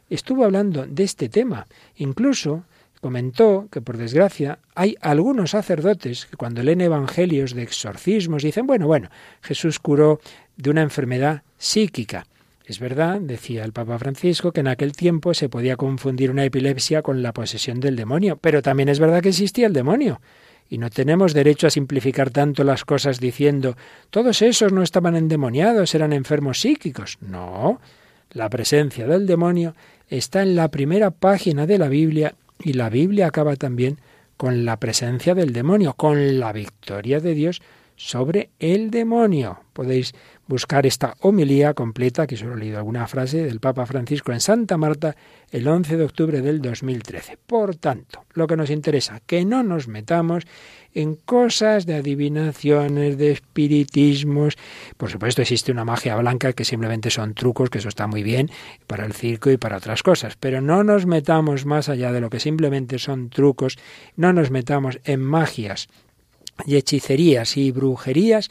estuvo hablando de este tema. Incluso comentó que, por desgracia, hay algunos sacerdotes que cuando leen evangelios de exorcismos dicen, bueno, bueno, Jesús curó de una enfermedad psíquica. Es verdad, decía el Papa Francisco, que en aquel tiempo se podía confundir una epilepsia con la posesión del demonio, pero también es verdad que existía el demonio. Y no tenemos derecho a simplificar tanto las cosas diciendo todos esos no estaban endemoniados, eran enfermos psíquicos. No, la presencia del demonio está en la primera página de la Biblia y la Biblia acaba también con la presencia del demonio, con la victoria de Dios sobre el demonio. Podéis buscar esta homilía completa, que solo he leído alguna frase del Papa Francisco en Santa Marta el 11 de octubre del 2013. Por tanto, lo que nos interesa, que no nos metamos en cosas de adivinaciones, de espiritismos. Por supuesto, existe una magia blanca que simplemente son trucos, que eso está muy bien para el circo y para otras cosas. Pero no nos metamos más allá de lo que simplemente son trucos, no nos metamos en magias y hechicerías y brujerías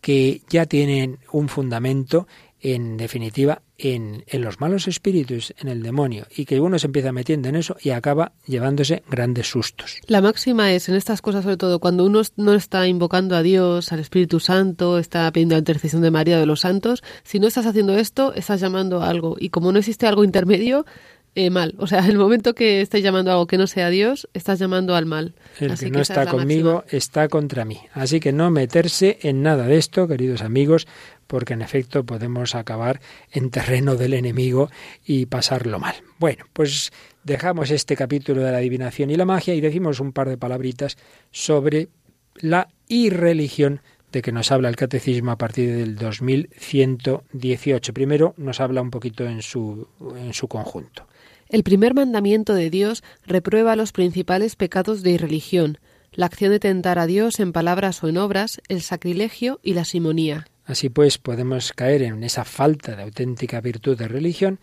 que ya tienen un fundamento, en definitiva, en, en, los malos espíritus, en el demonio, y que uno se empieza metiendo en eso y acaba llevándose grandes sustos. La máxima es en estas cosas, sobre todo, cuando uno no está invocando a Dios, al Espíritu Santo, está pidiendo la intercesión de María de los santos, si no estás haciendo esto, estás llamando a algo, y como no existe algo intermedio, eh, mal. O sea, el momento que estés llamando a algo que no sea Dios, estás llamando al mal. El Así que no está es conmigo máxima. está contra mí. Así que no meterse en nada de esto, queridos amigos, porque en efecto podemos acabar en terreno del enemigo y pasarlo mal. Bueno, pues dejamos este capítulo de la adivinación y la magia y decimos un par de palabritas sobre la irreligión de que nos habla el catecismo a partir del 2118. Primero nos habla un poquito en su, en su conjunto. El primer mandamiento de Dios reprueba los principales pecados de irreligión, la acción de tentar a Dios en palabras o en obras, el sacrilegio y la simonía. Así pues, podemos caer en esa falta de auténtica virtud de religión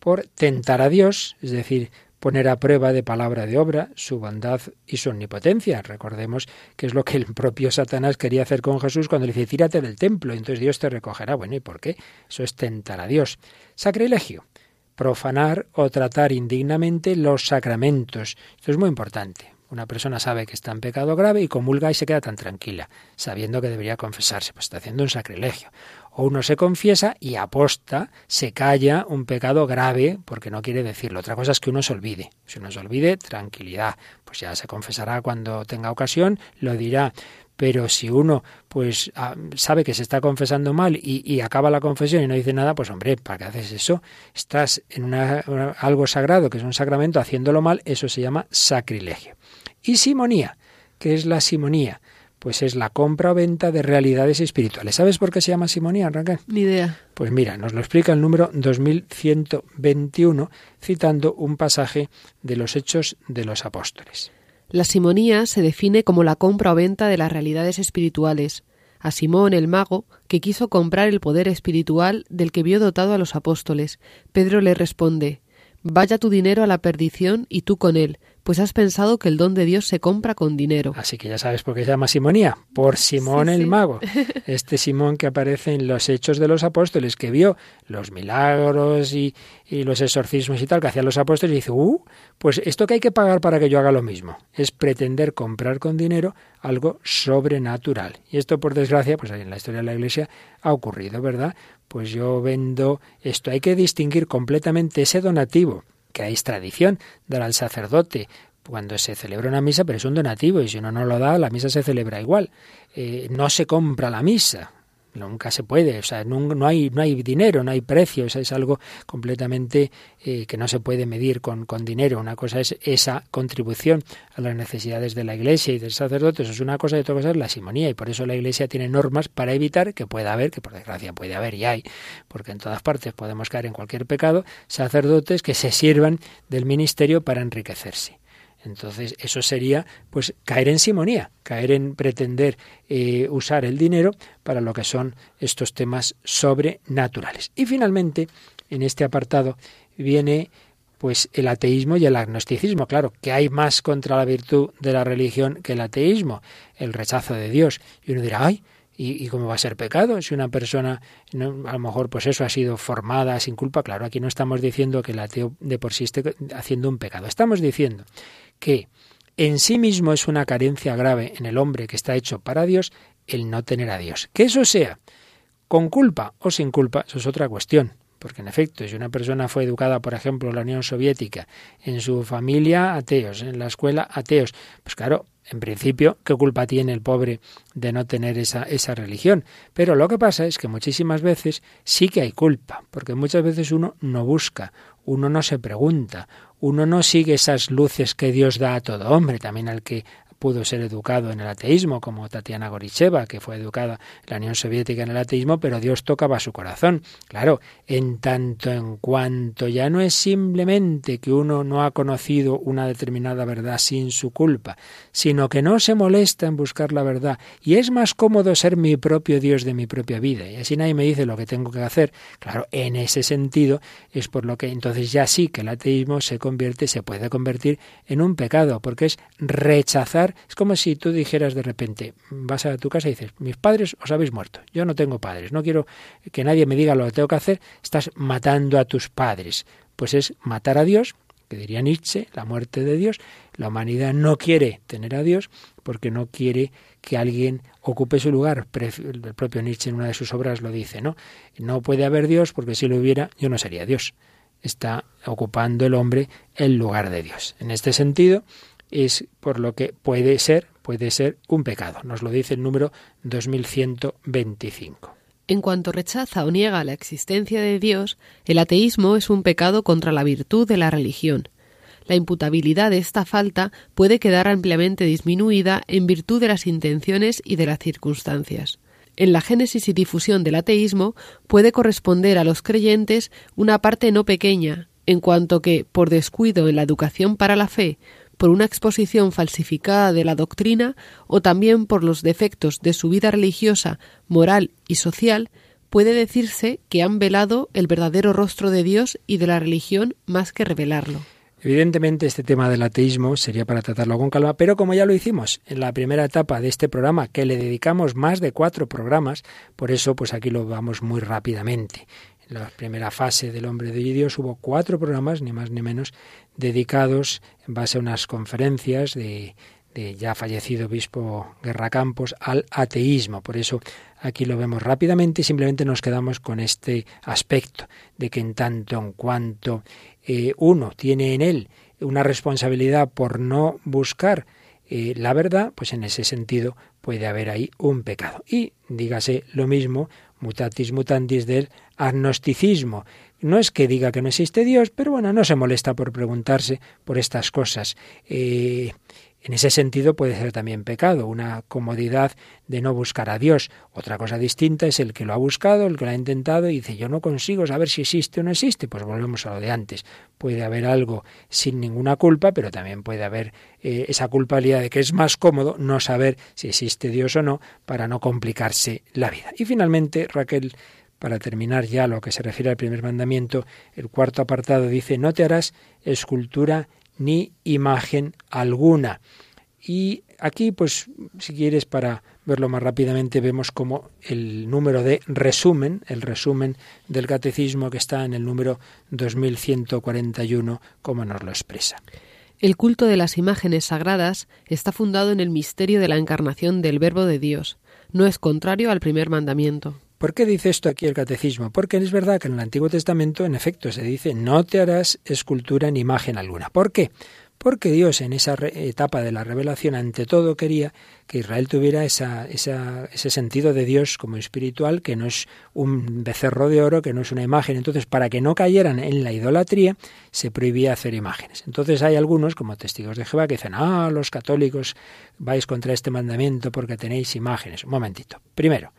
por tentar a Dios, es decir, poner a prueba de palabra de obra su bondad y su omnipotencia. Recordemos que es lo que el propio Satanás quería hacer con Jesús cuando le dice, tírate del templo, entonces Dios te recogerá. Bueno, ¿y por qué? Eso es tentar a Dios. Sacrilegio, profanar o tratar indignamente los sacramentos. Esto es muy importante. Una persona sabe que está en pecado grave y comulga y se queda tan tranquila, sabiendo que debería confesarse, pues está haciendo un sacrilegio. O uno se confiesa y aposta, se calla un pecado grave porque no quiere decirlo. Otra cosa es que uno se olvide. Si uno se olvide, tranquilidad. Pues ya se confesará cuando tenga ocasión, lo dirá. Pero si uno pues ah, sabe que se está confesando mal y, acaba la confesión y no dice nada, pues hombre, ¿para qué haces eso? Estás en algo sagrado, que es un sacramento, haciéndolo mal, eso se llama sacrilegio. Y simonía, ¿qué es la simonía? Pues es la compra o venta de realidades espirituales. ¿Sabes por qué se llama simonía, Raquel? Ni idea. Pues mira, nos lo explica el número 2121, citando un pasaje de los Hechos de los Apóstoles. La simonía se define como la compra o venta de las realidades espirituales. A Simón el mago, que quiso comprar el poder espiritual del que vio dotado a los apóstoles, Pedro le responde Vaya tu dinero a la perdición y tú con él, pues has pensado que el don de Dios se compra con dinero. Así que ya sabes por qué se llama simonía, por Simón Sí, el sí. mago. Este Simón que aparece en los Hechos de los Apóstoles, que vio los milagros y, y los exorcismos y tal que hacían los apóstoles y dice, uh, pues esto que hay que pagar para que yo haga lo mismo, es pretender comprar con dinero algo sobrenatural. Y esto, por desgracia, pues en la historia de la Iglesia ha ocurrido, ¿verdad? Pues yo vendo esto. Hay que distinguir completamente ese donativo, que hay tradición, dar al sacerdote cuando se celebra una misa, pero es un donativo y si uno no lo da, la misa se celebra igual. Eh, no se compra la misa, nunca se puede, o sea, no, no, hay, no hay dinero, no hay precio, es algo completamente eh, que no se puede medir con, con, dinero. Una cosa es esa contribución a las necesidades de la Iglesia y del sacerdote, eso es una cosa y otra cosa es la simonía, y por eso la Iglesia tiene normas para evitar que pueda haber, que por desgracia puede haber y hay, porque en todas partes podemos caer en cualquier pecado, sacerdotes que se sirvan del ministerio para enriquecerse. Entonces, eso sería pues caer en simonía, caer en pretender eh, usar el dinero para lo que son estos temas sobrenaturales. Y finalmente, en este apartado viene pues el ateísmo y el agnosticismo. Claro, que hay más contra la virtud de la religión que el ateísmo, el rechazo de Dios. Y uno dirá, ay, ¿y, cómo va a ser pecado? Si una persona, a lo mejor, pues eso ha sido formada sin culpa. Claro, aquí no estamos diciendo que el ateo de por sí esté haciendo un pecado. Estamos diciendo que en sí mismo es una carencia grave en el hombre que está hecho para Dios el no tener a Dios. Que eso sea con culpa o sin culpa, eso es otra cuestión. Porque en efecto, si una persona fue educada, por ejemplo, en la Unión Soviética, en su familia ateos, en la escuela ateos, pues claro, en principio, ¿qué culpa tiene el pobre de no tener esa, esa religión? Pero lo que pasa es que muchísimas veces sí que hay culpa, porque muchas veces uno no busca, uno no se pregunta, uno no sigue esas luces que Dios da a todo hombre, también al que pudo ser educado en el ateísmo, como Tatiana Goricheva, que fue educada en la Unión Soviética en el ateísmo, pero Dios tocaba su corazón. Claro, en tanto en cuanto ya no es simplemente que uno no ha conocido una determinada verdad sin su culpa, sino que no se molesta en buscar la verdad y es más cómodo ser mi propio Dios de mi propia vida y así nadie me dice lo que tengo que hacer. Claro, en ese sentido es por lo que entonces ya sí que el ateísmo se convierte, se puede convertir en un pecado, porque es rechazar es como si tú dijeras de repente, vas a tu casa y dices, mis padres os habéis muerto, yo no tengo padres, no quiero que nadie me diga lo que tengo que hacer, estás matando a tus padres. Pues es matar a Dios, que diría Nietzsche, la muerte de Dios. La humanidad no quiere tener a Dios porque no quiere que alguien ocupe su lugar. El propio Nietzsche en una de sus obras lo dice, ¿no? No puede haber Dios porque si lo hubiera yo no sería Dios. Está ocupando el hombre el lugar de Dios. En este sentido, es por lo que puede ser, puede ser un pecado. Nos lo dice el número 2125. En cuanto rechaza o niega la existencia de Dios, el ateísmo es un pecado contra la virtud de la religión. La imputabilidad de esta falta puede quedar ampliamente disminuida en virtud de las intenciones y de las circunstancias. En la génesis y difusión del ateísmo puede corresponder a los creyentes una parte no pequeña, en cuanto que, por descuido en la educación para la fe por una exposición falsificada de la doctrina o también por los defectos de su vida religiosa, moral y social, puede decirse que han velado el verdadero rostro de Dios y de la religión más que revelarlo. Evidentemente este tema del ateísmo sería para tratarlo con calma, pero como ya lo hicimos en la primera etapa de este programa, que le dedicamos más de cuatro programas, por eso pues aquí lo vamos muy rápidamente la primera fase del hombre de Dios hubo cuatro programas, ni más ni menos, dedicados en base a unas conferencias de, de ya fallecido obispo Guerra Campos al ateísmo. Por eso aquí lo vemos rápidamente y simplemente nos quedamos con este aspecto de que en tanto en cuanto eh, uno tiene en él una responsabilidad por no buscar eh, la verdad, pues en ese sentido puede haber ahí un pecado. Y dígase lo mismo, mutatis mutandis del agnosticismo. No es que diga que no existe Dios, pero bueno, no se molesta por preguntarse por estas cosas. Eh, en ese sentido puede ser también pecado, una comodidad de no buscar a Dios. Otra cosa distinta es el que lo ha buscado, el que lo ha intentado y dice yo no consigo saber si existe o no existe. Pues volvemos a lo de antes. Puede haber algo sin ninguna culpa, pero también puede haber eh, esa culpabilidad de que es más cómodo no saber si existe Dios o no para no complicarse la vida. Y finalmente, Raquel, para terminar ya lo que se refiere al primer mandamiento, el cuarto apartado dice no te harás escultura ni imagen alguna. Y aquí, pues, si quieres, para verlo más rápidamente, vemos como el número de resumen, el resumen del catecismo que está en el número 2141, como nos lo expresa. El culto de las imágenes sagradas está fundado en el misterio de la encarnación del Verbo de Dios. No es contrario al primer mandamiento. ¿Por qué dice esto aquí el catecismo? Porque es verdad que en el Antiguo Testamento, en efecto, se dice no te harás escultura ni imagen alguna. ¿Por qué? Porque Dios en esa etapa de la revelación ante todo quería que Israel tuviera esa, ese sentido de Dios como espiritual, que no es un becerro de oro, que no es una imagen. Entonces, para que no cayeran en la idolatría, se prohibía hacer imágenes. Entonces hay algunos, como testigos de Jehová, que dicen, ah, los católicos vais contra este mandamiento porque tenéis imágenes. Un momentito. Primero,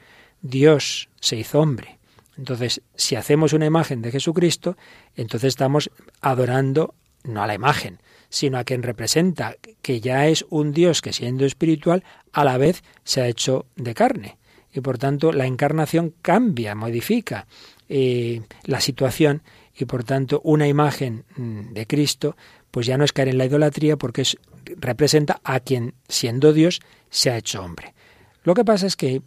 Dios se hizo hombre. Entonces, si hacemos una imagen de Jesucristo, entonces estamos adorando no a la imagen, sino a quien representa, que ya es un Dios que siendo espiritual, a la vez se ha hecho de carne. Y por tanto la encarnación cambia, modifica eh, la situación y por tanto una imagen mm, de Cristo pues ya no es caer en la idolatría porque es, representa a quien siendo Dios se ha hecho hombre. Lo que pasa es que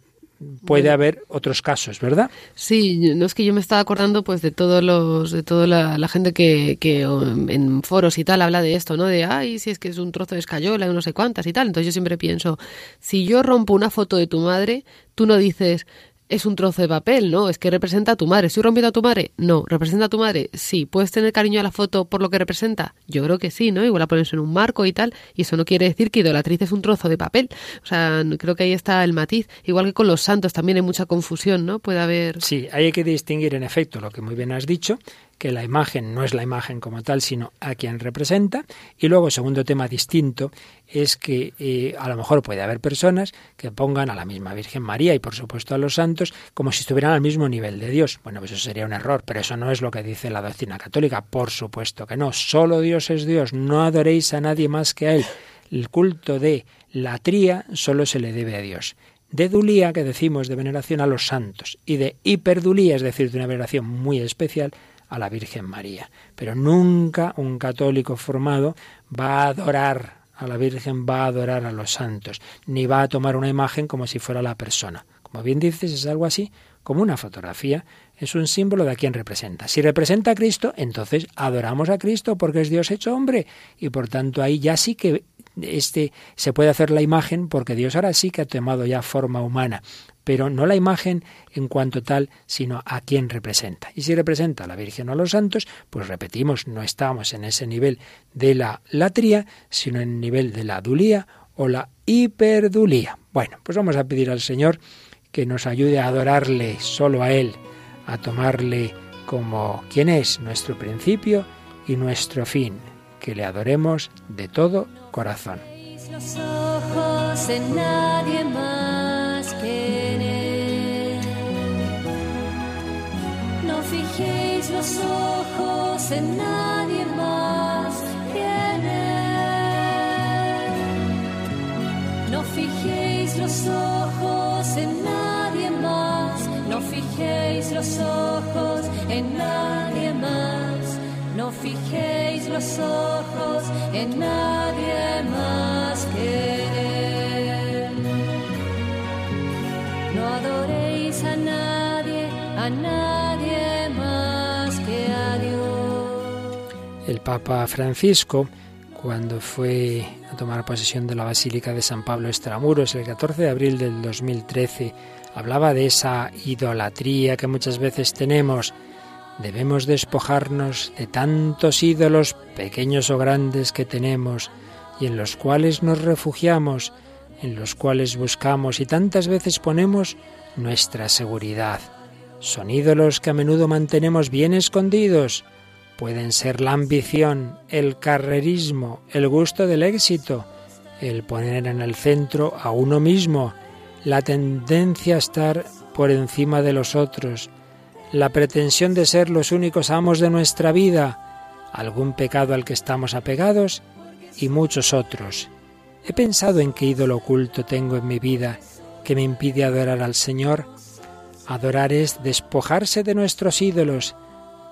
puede haber otros casos, ¿verdad? Sí, no es que yo me estaba acordando pues de todos los de toda la, gente que, que, en foros y tal habla de esto, ¿no? De ay, si es que es un trozo de escayola y no sé cuántas y tal. Entonces yo siempre pienso, si yo rompo una foto de tu madre, tú no dices es un trozo de papel, ¿no? Es que representa a tu madre. ¿Estoy rompiendo a tu madre? No. ¿Representa a tu madre? Sí. ¿Puedes tener cariño a la foto por lo que representa? Yo creo que sí, ¿no? Igual la pones en un marco y tal, y eso no quiere decir que idolatriz es un trozo de papel. O sea, creo que ahí está el matiz. Igual que con los santos también hay mucha confusión, ¿no? Puede haber... Sí, hay que distinguir en efecto lo que muy bien has dicho, que la imagen no es la imagen como tal, sino a quien representa. Y luego, segundo tema distinto, es que eh, a lo mejor puede haber personas que pongan a la misma Virgen María y por supuesto a los santos como si estuvieran al mismo nivel de Dios. Bueno, pues eso sería un error, pero eso no es lo que dice la doctrina católica, por supuesto que no. Solo Dios es Dios, no adoréis a nadie más que a Él. El culto de la tría solo se le debe a Dios de dulía, que decimos de veneración a los santos, y de hiperdulía, es decir, de una veneración muy especial a la Virgen María. Pero nunca un católico formado va a adorar a la Virgen, va a adorar a los santos, ni va a tomar una imagen como si fuera la persona. Como bien dices, es algo así como una fotografía, es un símbolo de a quien representa. Si representa a Cristo, entonces adoramos a Cristo porque es Dios hecho hombre y por tanto ahí ya sí que este se puede hacer la imagen porque Dios ahora sí que ha tomado ya forma humana pero no la imagen en cuanto tal, sino a quién representa. Y si representa a la Virgen o a los santos, pues repetimos, no estamos en ese nivel de la latría, sino en el nivel de la dulía o la hiperdulía. Bueno, pues vamos a pedir al Señor que nos ayude a adorarle solo a Él, a tomarle como quien es nuestro principio y nuestro fin, que le adoremos de todo corazón. En nadie más No fijéis los ojos en nadie más, no fijéis los ojos en nadie más, no fijéis los ojos en nadie más que No adoréis a nadie, a nadie El Papa Francisco, cuando fue a tomar posesión de la Basílica de San Pablo Extramuros el 14 de abril del 2013, hablaba de esa idolatría que muchas veces tenemos. Debemos despojarnos de tantos ídolos, pequeños o grandes, que tenemos y en los cuales nos refugiamos, en los cuales buscamos y tantas veces ponemos nuestra seguridad. Son ídolos que a menudo mantenemos bien escondidos, pueden ser la ambición, el carrerismo, el gusto del éxito, el poner en el centro a uno mismo, la tendencia a estar por encima de los otros, la pretensión de ser los únicos amos de nuestra vida, algún pecado al que estamos apegados y muchos otros. He pensado en qué ídolo oculto tengo en mi vida que me impide adorar al Señor. Adorar es despojarse de nuestros ídolos,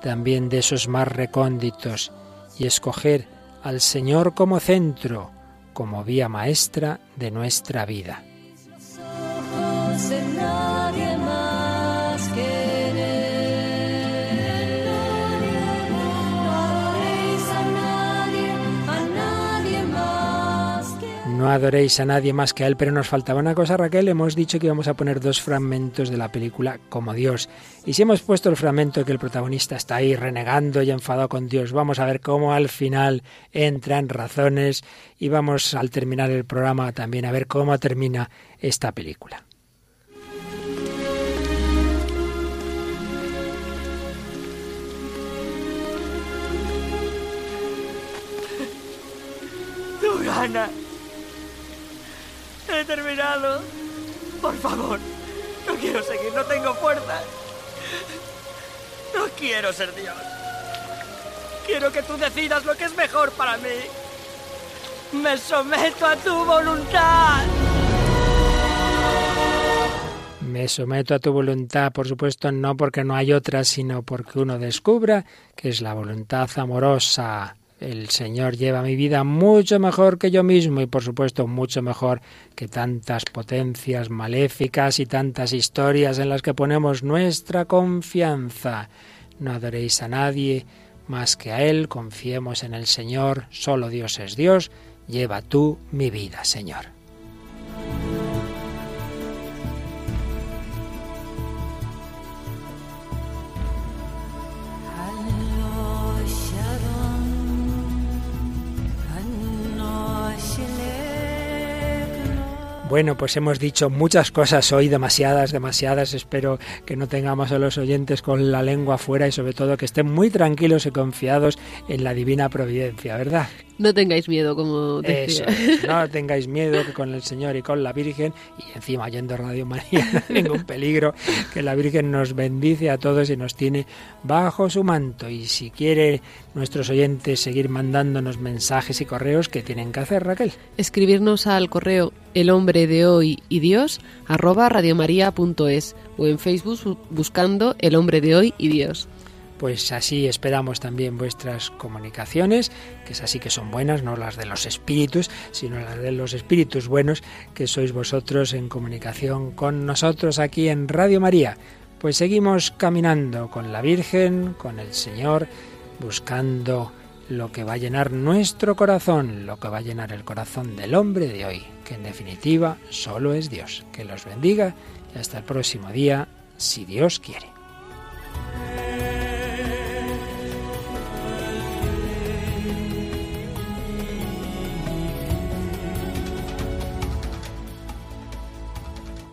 también de esos más recónditos, y escoger al Señor como centro, como vía maestra de nuestra vida. No adoréis a nadie más que a Él, pero nos faltaba una cosa, Raquel. Hemos dicho que íbamos a poner dos fragmentos de la película como Dios. Y si hemos puesto el fragmento que el protagonista está ahí renegando y enfadado con Dios, vamos a ver cómo al final entran razones y vamos al terminar el programa también a ver cómo termina esta película. He terminado. Por favor, no quiero seguir, no tengo fuerza. No quiero ser Dios. Quiero que tú decidas lo que es mejor para mí. Me someto a tu voluntad. Me someto a tu voluntad, por supuesto, no porque no hay otra, sino porque uno descubra que es la voluntad amorosa. El Señor lleva mi vida mucho mejor que yo mismo y, por supuesto, mucho mejor que tantas potencias maléficas y tantas historias en las que ponemos nuestra confianza. No adoréis a nadie más que a Él, confiemos en el Señor, solo Dios es Dios, lleva tú mi vida, Señor. Bueno, pues hemos dicho muchas cosas hoy, demasiadas, demasiadas. Espero que no tengamos a los oyentes con la lengua fuera y sobre todo que estén muy tranquilos y confiados en la divina providencia, ¿verdad? No tengáis miedo, como decía. Eso no tengáis miedo que con el Señor y con la Virgen, y encima yendo Radio María, no hay ningún peligro, que la Virgen nos bendice a todos y nos tiene bajo su manto. Y si quiere nuestros oyentes seguir mandándonos mensajes y correos, ¿qué tienen que hacer, Raquel? Escribirnos al correo el hombre de hoy y Dios arroba radiomaria.es o en Facebook buscando el hombre de hoy y Dios. Pues así esperamos también vuestras comunicaciones, que es así que son buenas, no las de los espíritus, sino las de los espíritus buenos, que sois vosotros en comunicación con nosotros aquí en Radio María. Pues seguimos caminando con la Virgen, con el Señor, buscando lo que va a llenar nuestro corazón, lo que va a llenar el corazón del hombre de hoy, que en definitiva solo es Dios. Que los bendiga y hasta el próximo día, si Dios quiere.